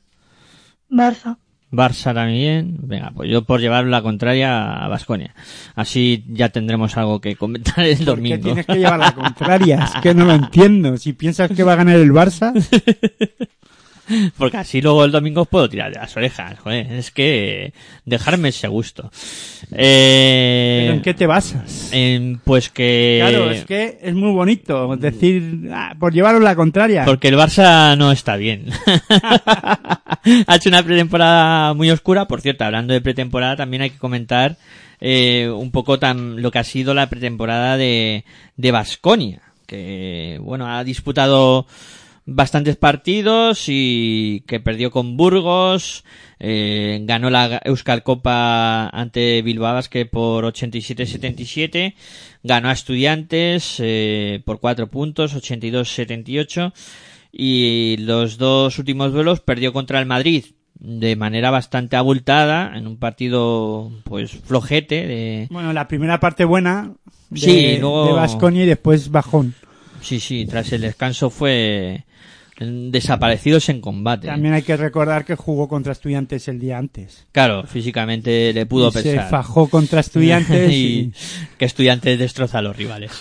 Barça. Barça también. Venga, pues yo por llevar la contraria a Basconia. Así ya tendremos algo que comentar el ¿Por qué domingo. tienes que llevar la contraria? Es que no lo entiendo. Si piensas que va a ganar el Barça, Porque así luego el domingo os puedo tirar de las orejas. Joder, es que dejarme ese gusto. Eh, ¿pero ¿en qué te basas? en, pues que... Claro, es que es muy bonito decir, ah, por llevaros la contraria. Porque el Barça no está bien. ha hecho una pretemporada muy oscura. Por cierto, hablando de pretemporada, también hay que comentar eh, un poco tan, lo que ha sido la pretemporada de de Basconia. Que, bueno, ha disputado bastantes partidos y que perdió con Burgos. eh, ganó la Euskal Copa ante Bilbao Basket por 87-77. Ganó a Estudiantes eh, por 4 puntos, 82-78 y los dos últimos duelos perdió contra el Madrid de manera bastante abultada en un partido pues flojete de Bueno, la primera parte buena de, Sí, luego- de Baskonia y después bajón. sí sí tras el descanso fue desaparecidos en combate. También hay que recordar que jugó contra estudiantes el día antes. claro físicamente le pudo Y se pesar. fajó contra estudiantes y y... que estudiantes destroza a los rivales.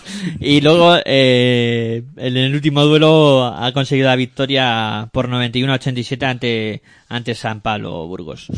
Y luego eh, en el último duelo ha conseguido la victoria por 91-87 ante ante San Pablo Burgos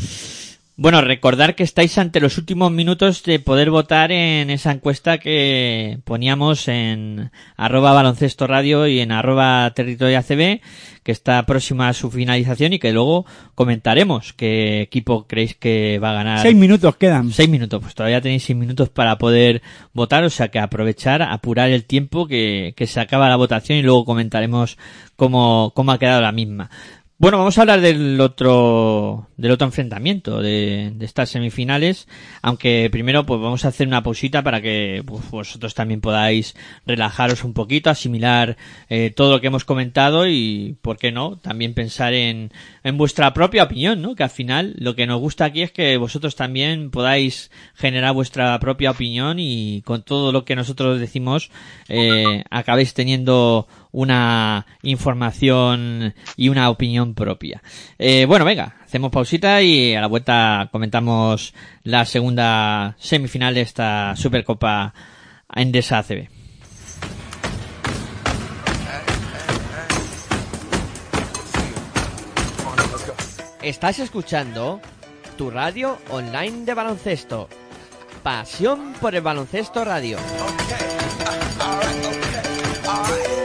Bueno, recordar que estáis ante los últimos minutos de poder votar en esa encuesta que poníamos en arroba baloncesto radio y en arroba territorio ACB, que está próxima a su finalización y que luego comentaremos qué equipo creéis que va a ganar. Seis minutos quedan. Seis minutos, pues todavía tenéis seis minutos para poder votar, o sea que aprovechar, apurar el tiempo que, que se acaba la votación y luego comentaremos cómo, cómo ha quedado la misma. Bueno, vamos a hablar del otro, del otro enfrentamiento de, de estas semifinales, aunque primero pues vamos a hacer una pausita para que pues, vosotros también podáis relajaros un poquito, asimilar eh, todo lo que hemos comentado y, ¿por qué no?, también pensar en, en vuestra propia opinión, ¿no? Que al final lo que nos gusta aquí es que vosotros también podáis generar vuestra propia opinión y con todo lo que nosotros decimos eh, acabéis teniendo una información y una opinión propia. Eh, bueno, venga, hacemos pausita y a la vuelta comentamos la segunda semifinal de esta Supercopa Endesa ACB. Estás escuchando tu radio online de baloncesto. Pasión por el baloncesto radio.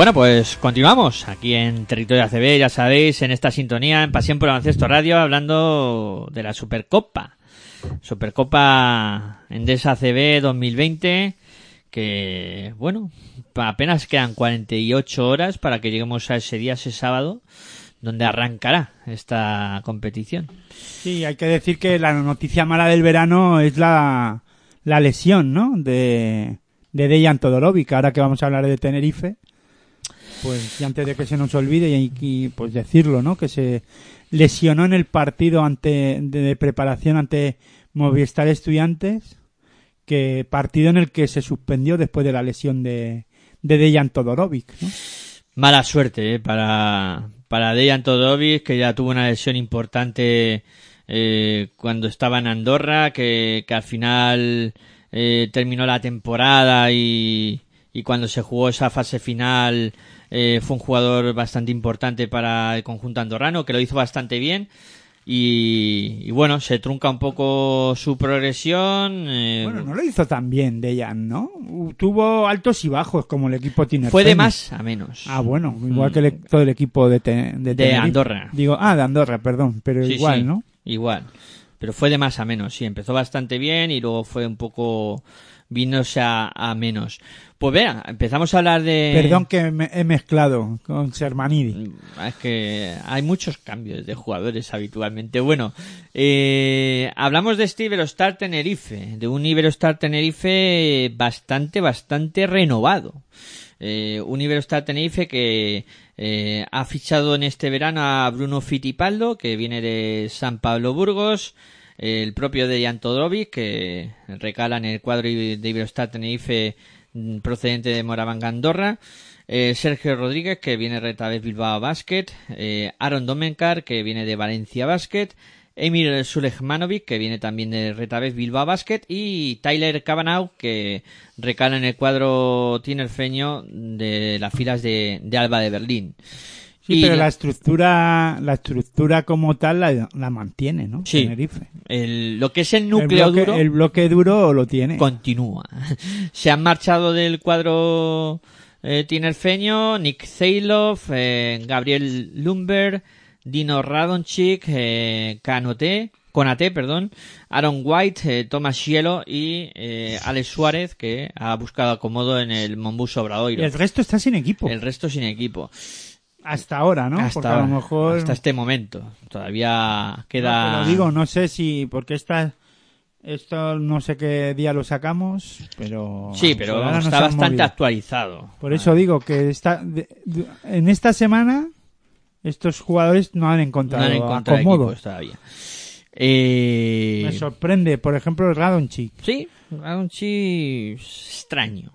Bueno, pues continuamos aquí en Territorio ACB, ya sabéis, en esta sintonía, en Pasión por Baloncesto Radio, hablando de la Supercopa. Supercopa Endesa ACB 2020, que, bueno, apenas quedan 48 horas para que lleguemos a ese día, ese sábado, donde arrancará esta competición. Sí, hay que decir que la noticia mala del verano es la, la lesión, ¿no? De, de Dejan Todorovic, ahora que vamos a hablar de Tenerife. Pues y antes de que se nos olvide y, y, pues decirlo, ¿no? Que se lesionó en el partido ante de, preparación ante Movistar Estudiantes, que partido en el que se suspendió después de la lesión de de Dejan Todorovic. Mala suerte eh, para, para Dejan Todorovic, que ya tuvo una lesión importante eh, cuando estaba en Andorra, que, que al final eh, terminó la temporada y, y cuando se jugó esa fase final eh, fue un jugador bastante importante para el conjunto andorrano, que lo hizo bastante bien. Y, y bueno, se trunca un poco su progresión. eh, Bueno, no lo hizo tan bien Dejan, ¿no? Tuvo altos y bajos como el equipo tiene. fue de más a menos. Ah, bueno, igual que el- todo el equipo de, Mm. Andorra. Digo, ah, de Andorra, perdón, pero Sí, igual, sí, ¿no? Igual. Pero fue de más a menos, sí. Empezó bastante bien y luego fue un poco vinos a, a menos. Pues vea, empezamos a hablar de... Perdón que me he mezclado con Sermanidi. Es que hay muchos cambios de jugadores habitualmente. Bueno, eh, hablamos de este Iberostar Tenerife, de un Iberostar Tenerife bastante, bastante renovado. Eh, un Iberostar Tenerife que eh, ha fichado en este verano a Bruno Fittipaldo, que viene de San Pablo Burgos, el propio de Jan Todorovic, que recala en el cuadro de Iberostar Tenerife mm, procedente de Moraván Andorra, eh, Sergio Rodríguez, que viene de Retabés Bilbao Basket, eh, Aaron Domenkar, que viene de Valencia Basket, Emir Sulejmanovic, que viene también de Retabés Bilbao Basket, y Tyler Cabanau, que recala en el cuadro tinerfeño de las filas de Alba de Berlín. Sí, Y pero la- estructura, la estructura como tal la, la mantiene, ¿no? Sí. Tenerife. el- lo que es el El núcleo bloque, duro el bloque duro lo tiene. continúa. Se han marchado del cuadro eh, tinerfeño Nick Zailov, eh, Gabriel Lumber, Dino Radonchik, eh, Canoté, Conate, perdón, Aaron White, eh, Thomas Cielo y eh, Alex Suárez, que ha buscado acomodo en el Monbus Y Obradoiro. el resto está sin equipo. El resto sin equipo. Hasta ahora, ¿no? hasta, Porque a lo ahora, mejor... hasta este momento. Todavía No, queda... pero digo, no sé si... Porque esta... Esto no sé qué día lo sacamos, pero... Sí, pero no está bastante movido. actualizado. Por eso digo que de- en esta semana estos jugadores no han no encontrado han encontrado acomodo. equipos todavía. Eh, Me sorprende, por ejemplo, el Radonchik. Sí, Radonchi extraño.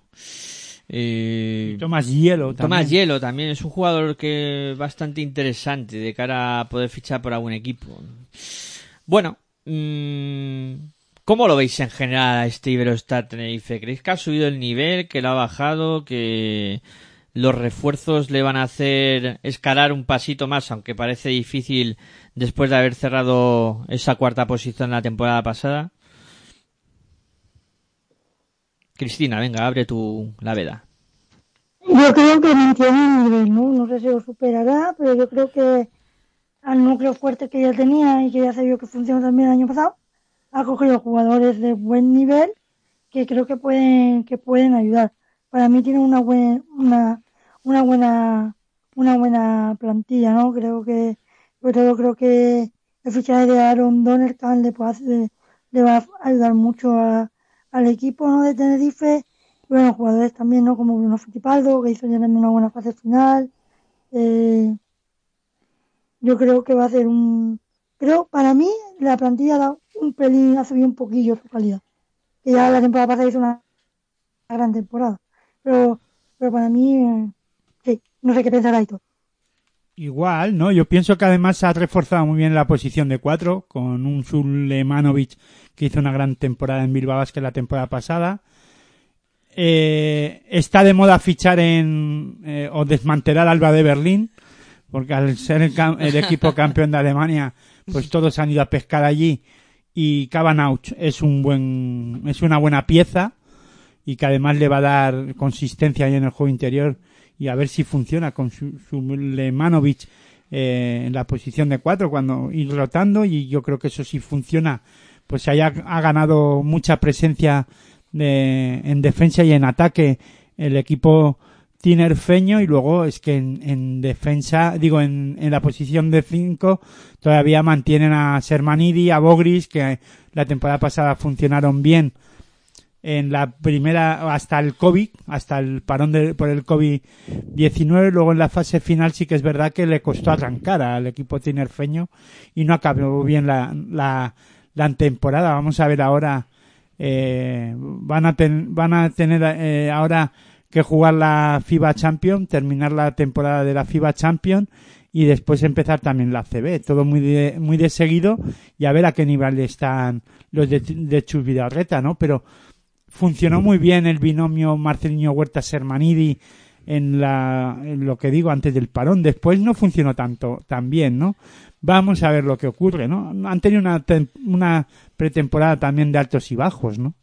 Eh, Tomás Hielo Tomás también. Hielo también es un jugador que bastante interesante de cara a poder fichar por algún equipo. Bueno, mm, ¿cómo lo veis en general a este Iberostar Tenerife? ¿Creéis que ha subido el nivel, que lo ha bajado, que los refuerzos le van a hacer escalar un pasito más, aunque parece difícil después de haber cerrado esa cuarta posición la temporada pasada? Cristina, venga, abre tu la veda. Yo creo que mantiene el nivel, ¿no? No sé si lo superará, pero yo creo que al núcleo fuerte que ya tenía y que ya se vio que funcionó también el año pasado, ha cogido jugadores de buen nivel que creo que pueden, que pueden ayudar. Para mí tiene una buena, una, una buena, una buena plantilla, ¿no? Creo que, sobre todo creo que el fichaje de Aaron Donnerkan le puede le va a ayudar mucho a- al equipo, ¿no? De Tenerife bueno, jugadores también, ¿no? Como Bruno Fittipaldo, que hizo ya una buena fase final. Eh, yo creo que va a ser un... Creo, para mí, la plantilla da un pelín, ha subido un poquillo su calidad. Que ya la temporada pasada hizo una gran temporada. Pero, pero para mí, eh, sí, no sé qué pensar Aitor. Igual, ¿no? Yo pienso que además ha reforzado muy bien la posición de cuatro con un Sulemanovic que hizo una gran temporada en Bilbao Basket la temporada pasada. Eh, está de moda fichar en eh, o desmantelar Alba de Berlín porque al ser el, el equipo campeón de Alemania pues todos han ido a pescar allí y Cabanauch es un buen es una buena pieza y que además le va a dar consistencia ahí en el juego interior y a ver si funciona con su, Sulemanovic eh, en la posición de cuatro cuando ir rotando y yo creo que eso sí funciona pues haya ha ganado mucha presencia de- en defensa y en ataque el equipo tinerfeño y luego es que en, en defensa, digo, en, en la posición de 5 todavía mantienen a Sermanidi, a Bogris, que la temporada pasada funcionaron bien en la primera hasta el COVID, hasta el parón de- por el COVID-19, luego en la fase final sí que es verdad que le costó arrancar al equipo tinerfeño y no acabó bien la, la, la temporada. Vamos a ver ahora, eh, van, a ten- van a tener eh, ahora que jugar la FIBA Champion, terminar la temporada de la FIBA Champion y después empezar también la CB, todo muy de, muy de seguido y a ver a qué nivel están los de, de Chus ¿no? Pero funcionó muy bien el binomio Marcelinho Huerta Sermanidi en la lo que digo antes del parón. Después no funcionó tanto tan bien no vamos a ver lo que ocurre no han tenido una una pretemporada también de altos y bajos no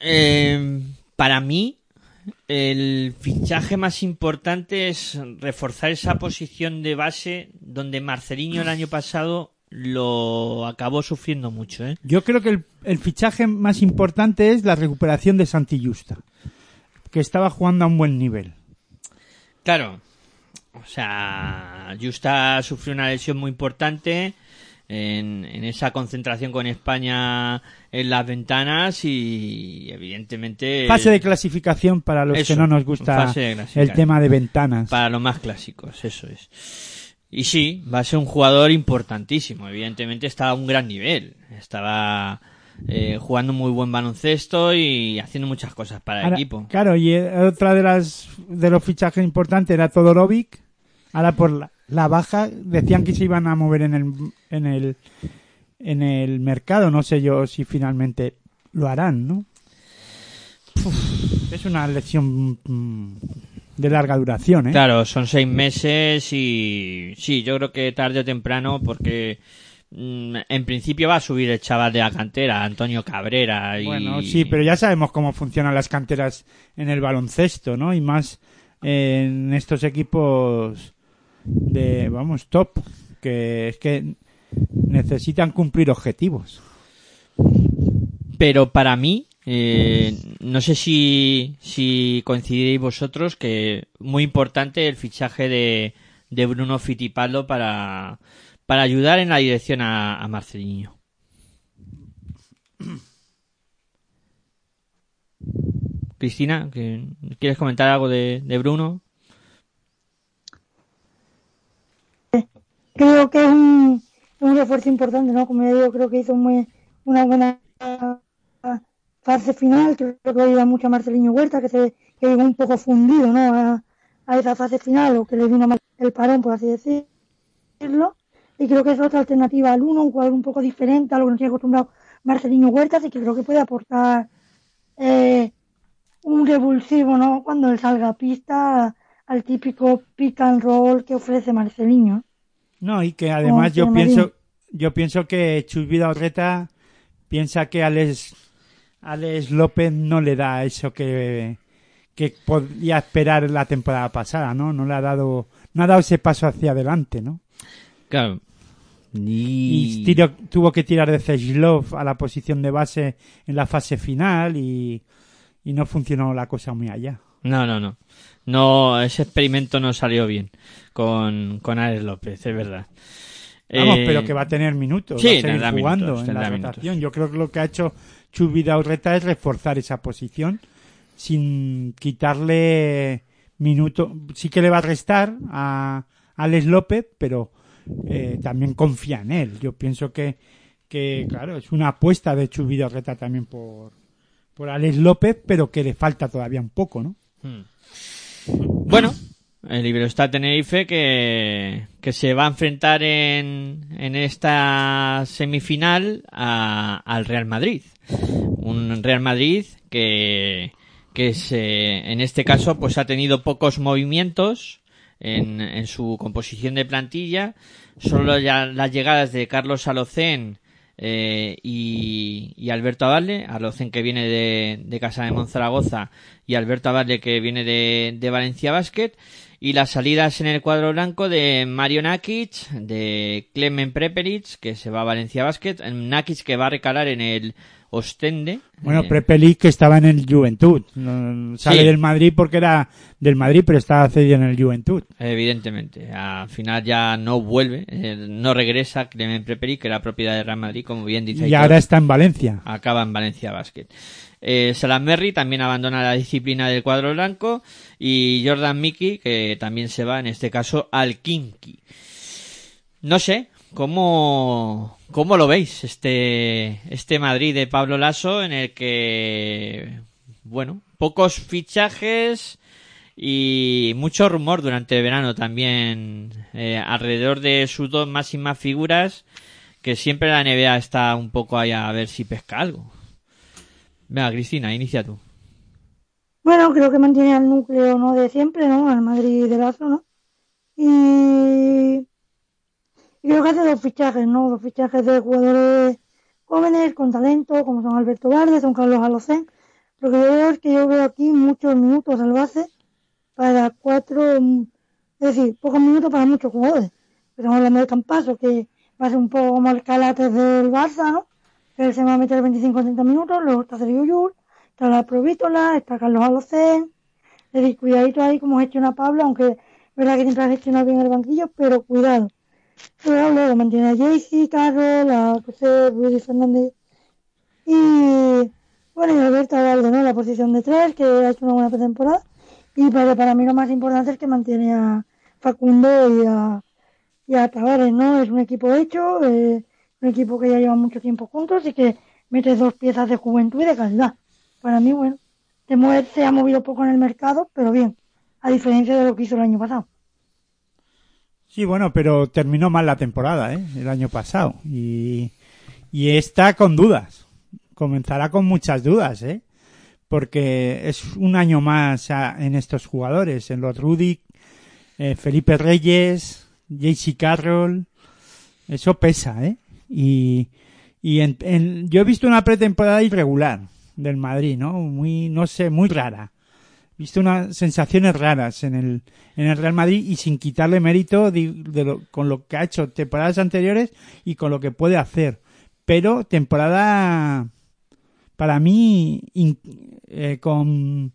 Eh, para mí, el fichaje más importante es reforzar esa posición de base donde Marcelinho el año pasado lo acabó sufriendo mucho, ¿eh? yo creo que el, el fichaje más importante es la recuperación de Santi Justa que estaba jugando a un buen nivel Claro, o sea, Justa sufrió una lesión muy importante en, en esa concentración con España en las ventanas y evidentemente fase de clasificación para los Eso, que no nos gusta el tema de ventanas para los más clásicos, eso es. Y sí, va a ser un jugador importantísimo. Evidentemente estaba a un gran nivel. Estaba eh, jugando muy buen baloncesto y haciendo muchas cosas para el Ahora, equipo. Claro, y eh, otra de las de los fichajes importantes era Todorovic. Ahora por la, la baja decían que se iban a mover en el en el en el mercado, no sé yo si finalmente lo harán, ¿no? Es una lesión mm, de larga duración, ¿eh? Claro, son seis meses y sí, yo creo que tarde o temprano porque mm, en principio va a subir el chaval de la cantera, Antonio Cabrera. Y... Bueno, sí, pero ya sabemos cómo funcionan las canteras en el baloncesto, ¿no? Y más en estos equipos de, vamos, top, que es que necesitan cumplir objetivos. Pero para mí, eh, no sé si, si vosotros que muy importante el fichaje de, de Bruno Fittipaldo para, para ayudar en la dirección a, a Marcelinho. Cristina, ¿que- ¿quieres comentar algo de, de Bruno? creo que es un, un refuerzo importante, ¿no? Como ya digo, creo que hizo muy, una buena fase final, creo que ayuda mucho a Marcelinho Huerta, que se que llegó un poco fundido, ¿no? A, a esa fase final, o que le vino mal el parón, por así decirlo. Y creo que es otra alternativa al uno, un jugador un poco diferente a lo que nos tiene acostumbrado Marcelinho Huerta, así que creo que puede aportar eh, un revulsivo, ¿no? Cuando él salga a pista al típico pick and roll que ofrece Marcelinho. No, y que además yo pienso, yo pienso que Chus Vidal-Reta piensa que Alex, Alex López no le da eso que, que podía esperar la temporada pasada, ¿no? No le ha dado, no ha dado ese paso hacia adelante, ¿no? Claro. Y tiro- tuvo que tirar de Zeslov a la posición de base en la fase final y, y no funcionó la cosa muy allá. No, no, no. No, ese experimento no salió bien con, con Alex López, es verdad. Vamos, Eh, pero que va a tener minutos, sí, va a seguir jugando minutos, en la minutos. rotación. Yo creo que lo que ha hecho Chus Vidal-Reta es reforzar esa posición sin quitarle minutos. Sí que le va a restar a Alex López, pero eh, también confía en él. Yo pienso que, que claro, es una apuesta de Chus Vidal-Reta también por, por Alex López, pero que le falta todavía un poco, ¿no? Hmm. Bueno, el Iberostar Tenerife que, que se va a enfrentar en, en esta semifinal a- al Real Madrid. Un Real Madrid que, que se, en este caso pues ha tenido pocos movimientos en, en su composición de plantilla. Solo ya las llegadas de Carlos Alocén eh, y, y Alberto Abalde, Alocén que viene de, de Casa de Monzaragoza y Alberto Abalde que viene de, de Valencia Basket y las salidas en el cuadro blanco de Mario Nakic, de Clemen Prepelic que se va a Valencia Basket, Nakic que va a recalar en el Ostende. Bueno, eh, Prepelic que estaba en el Juventud. No- sale Sí. del Madrid porque era del Madrid, pero estaba cedido en el Juventud. Evidentemente, al final ya no vuelve, eh, no regresa Clemen Prepelic, que era propiedad de Real Madrid, como bien dice Y ahora está en Valencia. acaba en Valencia Basket. Eh, también abandona la disciplina del cuadro blanco y Jordan Mickey que también se va en este caso al Kinky. No sé, ¿cómo, cómo lo veis este, este Madrid de Pablo Lasso en el que, bueno, pocos fichajes y mucho rumor durante el verano también eh, alrededor de sus dos máximas figuras que siempre la NBA está un poco ahí a ver si pesca algo. Venga, Cristina, inicia tú. Bueno, creo que mantiene al núcleo no de siempre, ¿no? Al Madrid de Lazo, ¿no? Y, creo que hace dos fichajes, ¿no? Dos fichajes de jugadores jóvenes con talento, como son Alberto Vargas, son Carlos Alocén. Lo que veo es que yo veo aquí muchos minutos al base para cuatro, mm, es decir, pocos minutos para muchos jugadores. Estamos hablando de Campaso, que va a ser un poco como el Calates del Barça, ¿no? Que se va a meter 25-30 minutos, luego está Sergio Yul, está la Provítola, está Carlos Alocén, es decir, cuidadito ahí como gestiona Pablo, aunque es verdad que siempre ha gestionado bien el banquillo, pero cuidado. Luego, luego mantiene a Jaycee, Carlos, a José Ruiz Fernández y bueno, y Alberto Valde, ¿no? La posición de tres, que ha hecho una buena pretemporada. Y pero para mí lo más importante es que mantiene a Facundo y a, y a Tavares, ¿no? Es un equipo hecho, eh, un equipo que ya lleva mucho tiempo juntos y que mete dos piezas de juventud y de calidad. Para mí, bueno, se, mueve- se ha movido poco en el mercado, pero bien, a diferencia de lo que hizo el año pasado. Sí, bueno, pero terminó mal la temporada, ¿eh? El año pasado. Y, y está con dudas. Comenzará con muchas dudas, ¿eh? Porque es un año más en estos jugadores, en los Rudy, eh, Felipe Reyes, JC Carroll. Eso pesa, ¿eh? Y, y en- yo he visto una pretemporada irregular del Madrid, ¿no? Muy, no sé, muy rara visto unas sensaciones raras en el, en el Real Madrid y sin quitarle mérito de, lo- con lo que ha hecho temporadas anteriores y con lo que puede hacer. Pero temporada para mí eh, con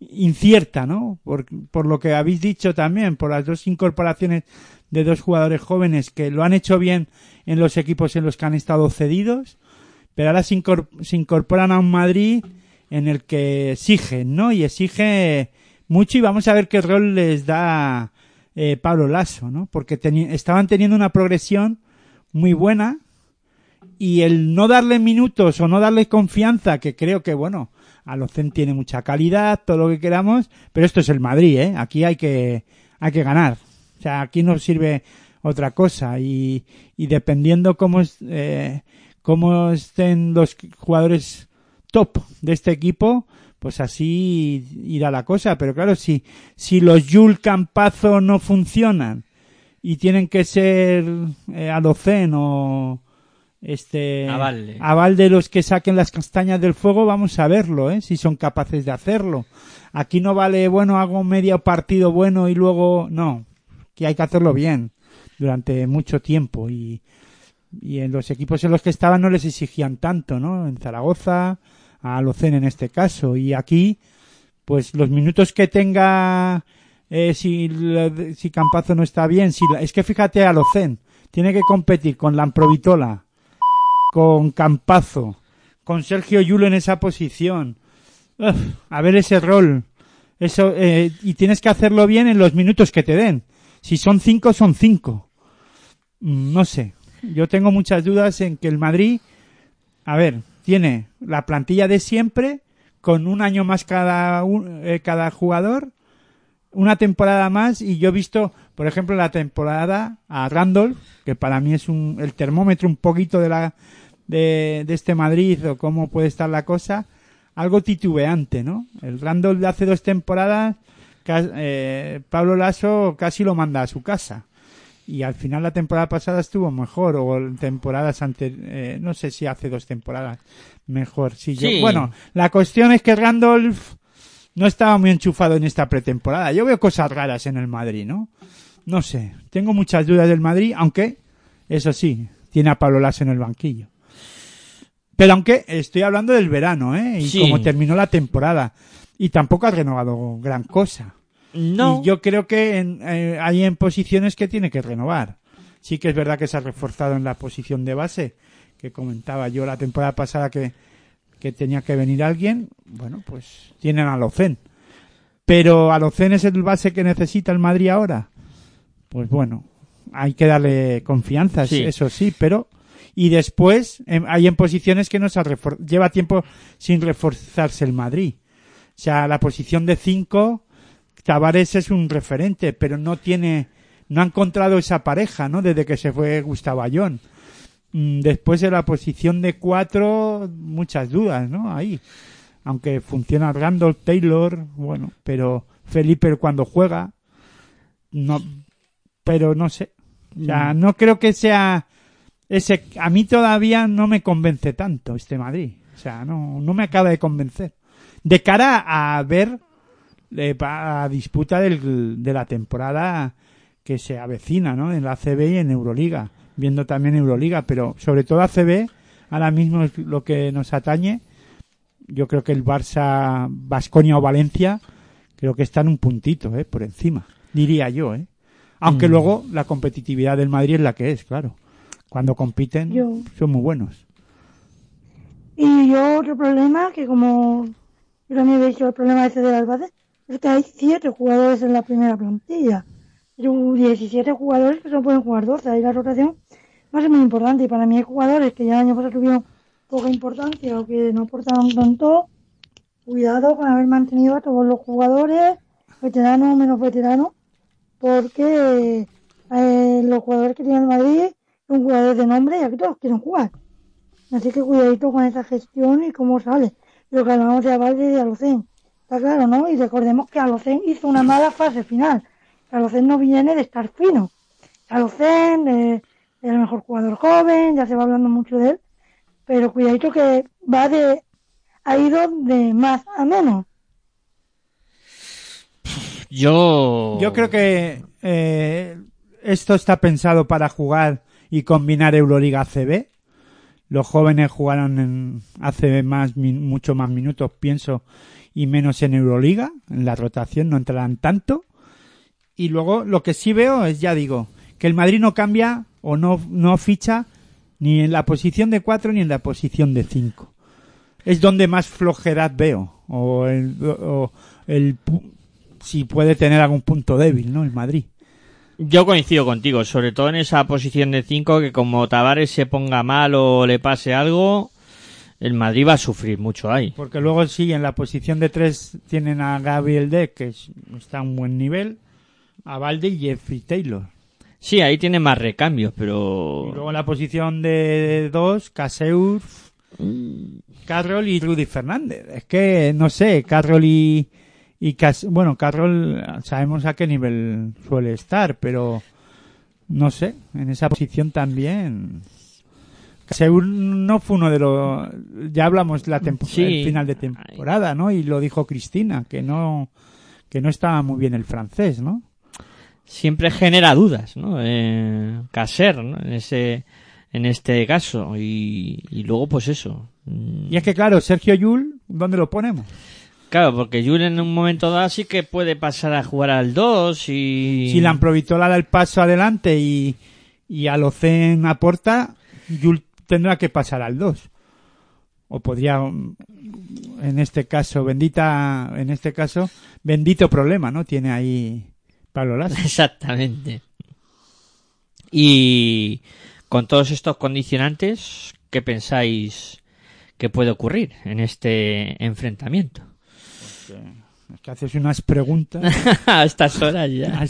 incierta, ¿no? Por, por lo que habéis dicho también, por las dos incorporaciones de dos jugadores jóvenes que lo han hecho bien en los equipos en los que han estado cedidos, pero ahora se, incor- se incorporan a un Madrid en el que exigen, ¿no? Y exige mucho y vamos a ver qué rol les da eh, Pablo Lasso, ¿no? Porque estaban teniendo una progresión muy buena y el no darle minutos o no darle confianza, que creo que, bueno, Alocen tiene mucha calidad, todo lo que queramos, pero esto es el Madrid, ¿eh? Aquí hay que, hay que ganar. O sea, aquí no sirve otra cosa y, y dependiendo cómo, es, eh, cómo estén los jugadores top de este equipo, pues así irá la cosa. Pero claro, si, si los Yul Campazo no funcionan y tienen que ser eh, Alocen o este Avalde. Avalde los que saquen las castañas del fuego, vamos a verlo, ¿eh? si son capaces de hacerlo. Aquí no vale, bueno, hago medio partido bueno y luego no, que hay que hacerlo bien durante mucho tiempo y, y en los equipos en los que estaban no les exigían tanto, ¿no? En Zaragoza, a Alocen en este caso y aquí pues los minutos que tenga eh, si si Campazo no está bien, si es que fíjate a Alocen, tiene que competir con Lamprovitola, con Campazo, con Sergio Yulo en esa posición. A ver ese rol. Eso, eh, y tienes que hacerlo bien en los minutos que te den. Si son cinco, son cinco. Mm, No sé. Yo tengo muchas dudas en que el Madrid, a ver, tiene la plantilla de siempre, con un año más cada, eh, cada jugador, una temporada más, y yo he visto, por ejemplo, la temporada a Randolph, que para mí es un, el termómetro un poquito de la, de, este Madrid o cómo puede estar la cosa, algo titubeante, ¿no? El Randolph de hace dos temporadas, eh, Pablo Lasso casi lo manda a su casa. Y al final la temporada pasada estuvo mejor, o temporadas antes, no sé si hace dos temporadas mejor. Sí, yo- bueno, la cuestión es que Randolph no estaba muy enchufado en esta pretemporada. Yo veo cosas raras en el Madrid, ¿no? No sé, tengo muchas dudas del Madrid, aunque, eso sí, tiene a Pablo Lasso en el banquillo. Pero aunque estoy hablando del verano, ¿eh? Y Sí. como terminó la temporada. Y tampoco ha renovado gran cosa. No. Y yo creo que en- eh, hay en posiciones que tiene que renovar. Sí que es verdad que se ha reforzado en la posición de base, que comentaba yo la temporada pasada que, que tenía que venir alguien, bueno, pues tienen a Locen. Pero a Locen es el base que necesita el Madrid ahora. Pues bueno, hay que darle confianza, Sí. eso sí, pero y después em, hay en posiciones que no se ha lleva tiempo sin reforzarse el Madrid. O sea, la posición de 5 Tavares es un referente, pero no tiene no ha encontrado esa pareja, ¿no? Desde que se fue Gustavo Ayón. Mm, Después de la posición de 4 muchas dudas, ¿no? Ahí. Aunque funciona Randall Taylor, bueno, pero Felipe cuando juega no pero no sé. O sea, no creo que sea ese a mí todavía no me convence tanto este Madrid. O sea, no no me acaba de convencer. De cara a ver eh, a disputa del- de la temporada que se avecina, ¿no? En la ACB y en Euroliga, viendo también Euroliga, pero sobre todo ACB, ahora mismo es lo que nos atañe. Yo creo que el Barça, Basconia o Valencia, creo que están un puntito, ¿eh? Por encima, diría yo, ¿eh? Aunque Mm. luego la competitividad del Madrid es la que es, claro. Cuando compiten Yo- son muy buenos. Y yo otro problema, que como yo también visto el problema ese del Albacete, es que hay siete jugadores en la primera plantilla. Pero 17 jugadores que solo pueden jugar 12. Ahí la rotación va a ser muy importante. Y para mí hay jugadores que ya el año pasado tuvieron poca importancia o que no aportaron tanto. Cuidado con haber mantenido a todos los jugadores, veteranos o menos veteranos, porque eh, los jugadores que tiene el Madrid son jugadores de nombre y aquí todos quieren jugar. Así que cuidadito con esa gestión y cómo sale. Lo que hablamos de Avalde y de Alocén. Está claro, ¿no? Y recordemos que Alocén hizo una mala fase final. Alocén no viene de estar fino. Alocén eh, es el mejor jugador joven, ya se va hablando mucho de él. Pero cuidadito que va de... ha ido de más a menos. Yo. Yo creo que eh, esto está pensado para jugar y combinar Euroliga ACB. Los jóvenes jugaron en ACB más, mucho más minutos, pienso, y menos en Euroliga. En la rotación no entrarán tanto. Y luego lo que sí veo es, ya digo, que el Madrid no cambia o no, no ficha ni en la posición de 4 ni en la posición de 5. Es donde más flojedad veo. O el, o el si puede tener algún punto débil, ¿no? El Madrid. Yo coincido contigo, sobre todo en esa posición de 5 que como Tavares se ponga mal o le pase algo, el Madrid va a sufrir mucho ahí. Porque luego sí, en la posición de 3 tienen a Gabriel Deck, que es- está a un buen nivel, a Valde y Jeffrey Taylor. Sí, ahí tiene más recambios, Y pero luego en la posición de 2, Caseur, Carroll y Rudy Fernández. Es que, no sé, Carroll y, y bueno, Carroll sabemos a qué nivel suele estar, pero no sé, en esa posición también. Caseur no fue uno de los, ya hablamos la Sí. el final de temporada, ¿no? Y lo dijo Cristina, que no, que no estaba muy bien el francés, ¿no? siempre genera dudas, ¿no? Eh, Caser, ¿no? En ese, en este caso y, y luego pues eso. Y es que claro, Sergio Yul, ¿dónde lo ponemos? Claro, porque Jules en un momento dado sí que puede pasar a jugar al 2 y... Si la Amprovitola da el paso adelante y, y Alocen aporta, Yul tendrá que pasar al 2. O podría, mm, en este caso, bendita, en este caso, bendito problema, ¿no? Tiene ahí Pablo Lasso. Exactamente. Y con todos estos condicionantes, ¿qué pensáis que puede ocurrir en este enfrentamiento? Es que haces unas preguntas. a estas horas ya.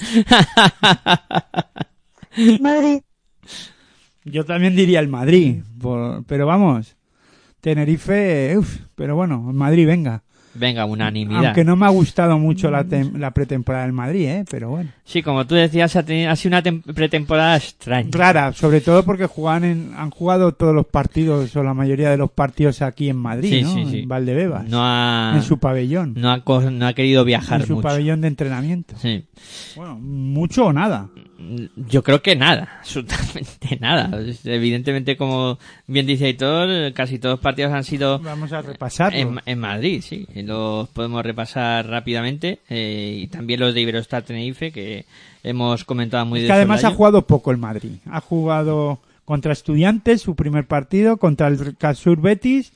Madrid, Yo también diría el Madrid, por- pero vamos, Tenerife, uf, pero bueno, Madrid venga. Venga, unanimidad. Aunque no me ha gustado mucho la, tem- la pretemporada del Madrid, ¿eh? Pero bueno. Sí, como tú decías, ha, tenido, ha sido una tem- pretemporada extraña. Rara, sobre todo porque juegan en, han jugado todos los partidos o la mayoría de los partidos aquí en Madrid, Sí, ¿no? sí, sí. En Valdebebas, No ha, en su pabellón, no ha, no ha querido viajar en su mucho. pabellón de entrenamiento. Sí. Bueno, mucho o nada. Yo creo que nada, absolutamente nada. Evidentemente, como bien dice Aitor, casi todos los partidos han sido Vamos a repasarlo. en, en Madrid, sí. Y Los podemos repasar rápidamente. eh, y también los de Iberostar Tenerife, que hemos comentado muy Es que además ha jugado poco el Madrid. Ha jugado contra Estudiantes su primer partido, contra el Casur Betis,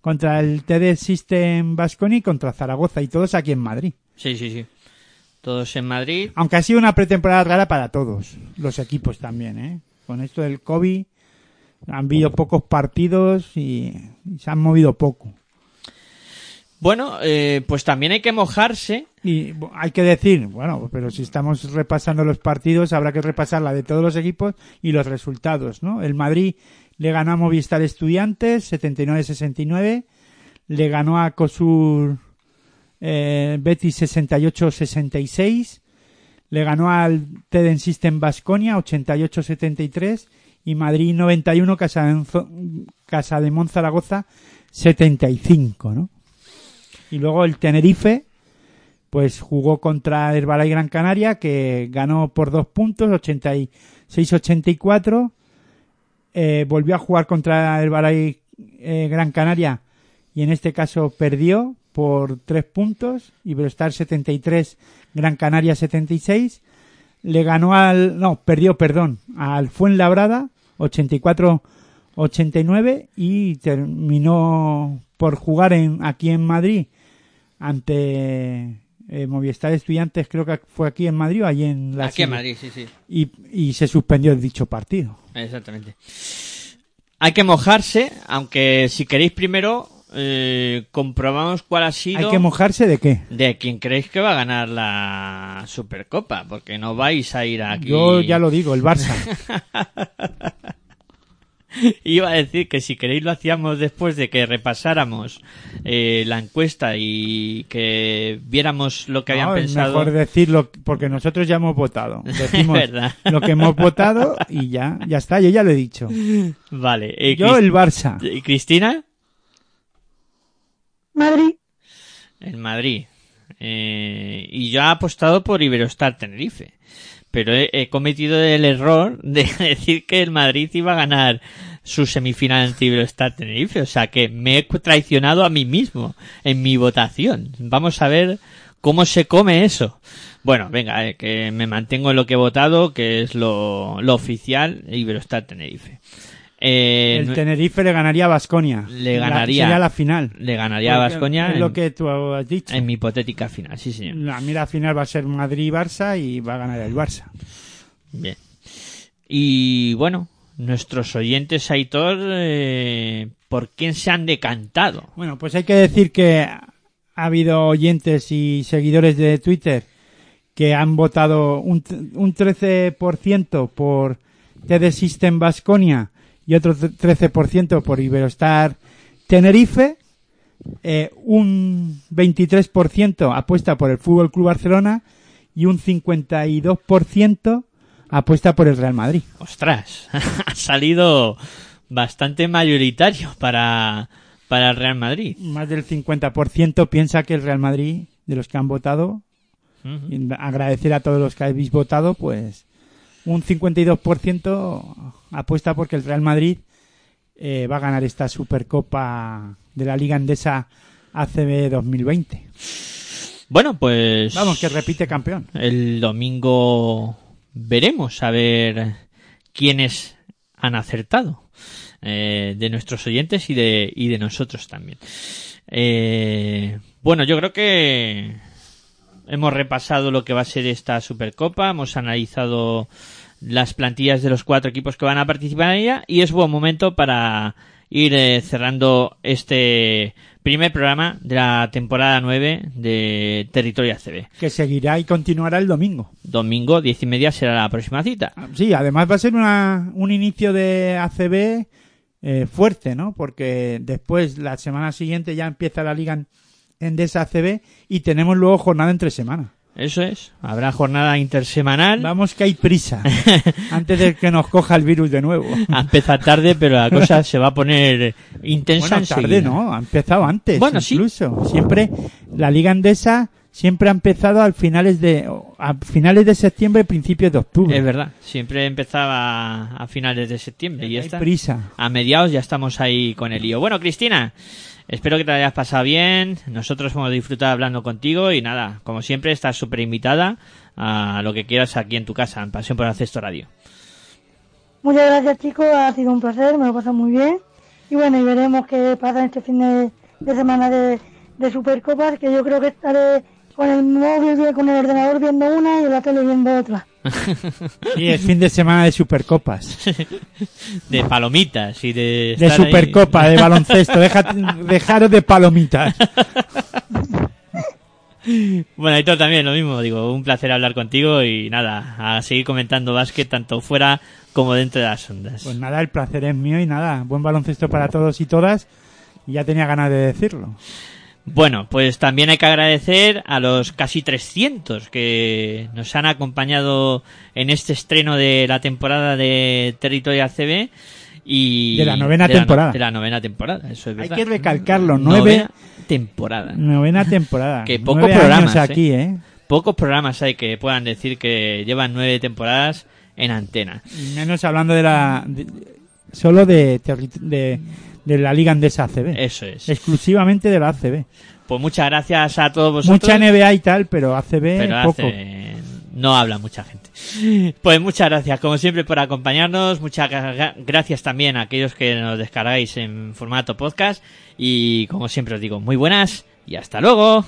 contra el TD System Basconi y contra Zaragoza y todos aquí en Madrid. Sí, sí, sí. Todos en Madrid. Aunque ha sido una pretemporada rara para todos, los equipos también, ¿eh? Con esto del COVID han habido pocos partidos y, y se han movido poco. Bueno, eh, pues también hay que mojarse. Y hay que decir, bueno, pero si estamos repasando los partidos, habrá que repasar la de todos los equipos y los resultados, ¿no? El Madrid le ganó a Movistar Estudiantes 79-69, le ganó a Cosur eh, Betis 68-66, le ganó al Teden System Basconia 88-73 y Madrid 91 Casa de, Casa de Zaragoza 75, ¿no? Y luego el Tenerife, pues jugó contra Herbalife Gran Canaria, que ganó por dos puntos, 86-84. Eh, volvió a jugar contra Herbalife eh, Gran Canaria y en este caso perdió por tres puntos. Iberostar 73, Gran Canaria 76. Le ganó al, no, perdió, perdón, al Fuenlabrada 84-89 y terminó por jugar en, aquí en Madrid ante eh, Movistar Estudiantes, creo que fue aquí en Madrid o allí en la Aquí en. Madrid, sí, sí. Y, y se suspendió dicho partido. Exactamente. Hay que mojarse, aunque si queréis primero eh, comprobamos cuál ha sido ¿Hay que mojarse de qué? de quién creéis que va a ganar la Supercopa, porque no vais a ir aquí. Yo ya lo digo, el Barça. Iba a decir que si queréis lo hacíamos después de que repasáramos eh, la encuesta y que viéramos lo que habían es pensado. mejor decirlo porque nosotros ya hemos votado. Decimos verdad. lo que hemos votado y ya, ya está, yo ya lo he dicho. Vale. eh, Yo el Barça. ¿Y Cristina? Madrid, En Madrid. Eh, y yo he apostado por Iberostar Tenerife. Pero he, he cometido el error de decir que el Madrid iba a ganar su semifinal ante Iberostar Tenerife. O sea que me he traicionado a mí mismo en mi votación. Vamos a ver cómo se come eso. Bueno, venga, eh, que me mantengo en lo que he votado, que es lo, lo oficial, Iberostar Tenerife. Eh, El Tenerife le ganaría a Basconia. Le ganaría. sería la final. le ganaría a Vascoña Es lo que tú has dicho. en mi hipotética final, sí señor. La mira final va a ser Madrid-Barça y va a ganar el Barça. Bien. Y bueno, nuestros oyentes, Aitor, eh, ¿por quién se han decantado? Bueno, pues hay que decir que ha habido oyentes y seguidores de Twitter que han votado un, un 13% por TD System Basconia y otro 13% por Iberostar Tenerife. Eh, un 23% apuesta por el Fútbol Club Barcelona y un 52% apuesta por el Real Madrid. Ostras, ha salido bastante mayoritario para, para el Real Madrid. Más del 50% piensa que el Real Madrid, de los que han votado. Y agradecer a todos los que habéis votado, pues un 52% apuesta porque el Real Madrid eh, va a ganar esta Supercopa de la Liga Endesa ACB 2020. Bueno, pues Vamos, que repite campeón. el domingo veremos a ver quiénes han acertado eh, de nuestros oyentes y de, y de nosotros también. Eh, bueno, yo creo que hemos repasado lo que va a ser esta Supercopa, hemos analizado las plantillas de los cuatro equipos que van a participar en ella y es buen momento para ir eh, cerrando este primer programa de la temporada 9 de Territorio ACB. Que seguirá y continuará el domingo. Domingo, diez y media será la próxima cita. Sí, además va a ser una, un inicio de ACB eh, fuerte, ¿no? Porque después, la semana siguiente, ya empieza la Liga Endesa ACB y tenemos luego jornada entre semana. Eso es. Habrá jornada intersemanal. Vamos que hay prisa antes de que nos coja el virus de nuevo. A empezar tarde, pero la cosa se va a poner intensa Bueno, tarde enseguida. no, ha empezado antes. Bueno, sí. incluso. Siempre la Liga Endesa siempre ha empezado al finales de a finales de septiembre, principios de octubre. Es verdad. Siempre empezaba a finales de septiembre y ya hay está. prisa. A mediados ya estamos ahí con el lío. Bueno, Cristina, espero que te hayas pasado bien. Nosotros hemos disfrutado hablando contigo y nada, como siempre, estás súper invitada a lo que quieras aquí en tu casa, en Pasión por el Cesto Radio. muchas gracias chicos, ha sido un placer, me lo he muy bien. y bueno, y veremos qué pasa este fin de, semana de, Supercopas, que yo creo que estaré con el móvil, con el ordenador viendo una y la tele viendo otra. Y el fin de semana de Supercopas. De palomitas y de... De estar ahí. Supercopa, de baloncesto. Deja, dejaros de palomitas. Bueno, Aitor también lo mismo, digo, un placer hablar contigo y nada, a seguir comentando básquet tanto fuera como dentro de las ondas. Pues nada, el placer es mío y nada. Buen baloncesto para todos y todas. Y ya tenía ganas de decirlo. Bueno, pues también hay que agradecer a los casi 300 que nos han acompañado en este estreno de la temporada de Territorio ACB y De la novena de la no- temporada. de la novena temporada, eso es Hay verdad. que recalcarlo, nueve- Novena temporada. Novena temporada. Que poco Nueve programas, años aquí, ¿eh? Pocos programas hay que puedan decir que llevan nueve temporadas en antena. Menos hablando de la... de- solo de, de, de la Liga Andesa ACB. Eso es. Exclusivamente de la ACB. Pues muchas gracias a todos vosotros. Mucha NBA y tal, pero ACB pero poco. hace- no habla mucha gente. Pues muchas gracias, como siempre, por acompañarnos. Muchas gra- gracias también a aquellos que nos descargáis en formato podcast. Y como siempre os digo, muy buenas y hasta luego.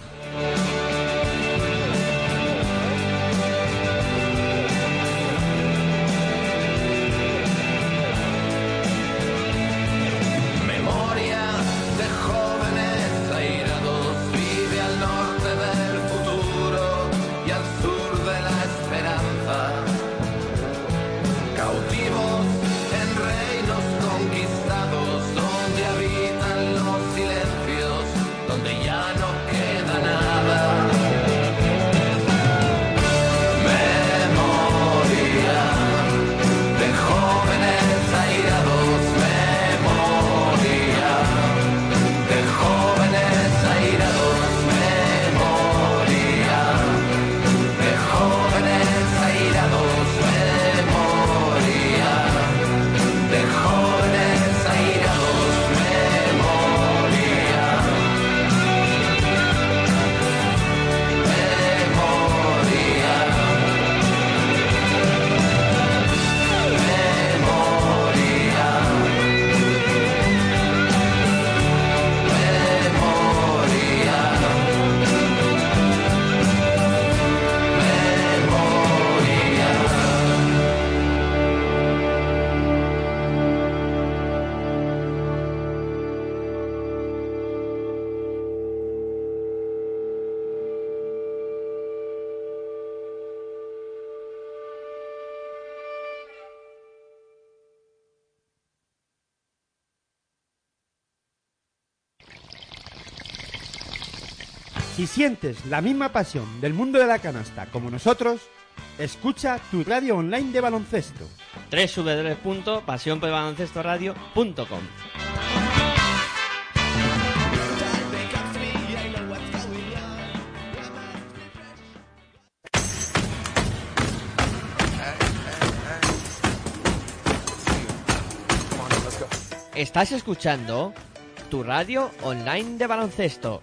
Sientes la misma pasión del mundo de la canasta como nosotros, escucha tu radio online de baloncesto. www.pasionporbaloncestoradio.com Estás escuchando tu radio online de baloncesto.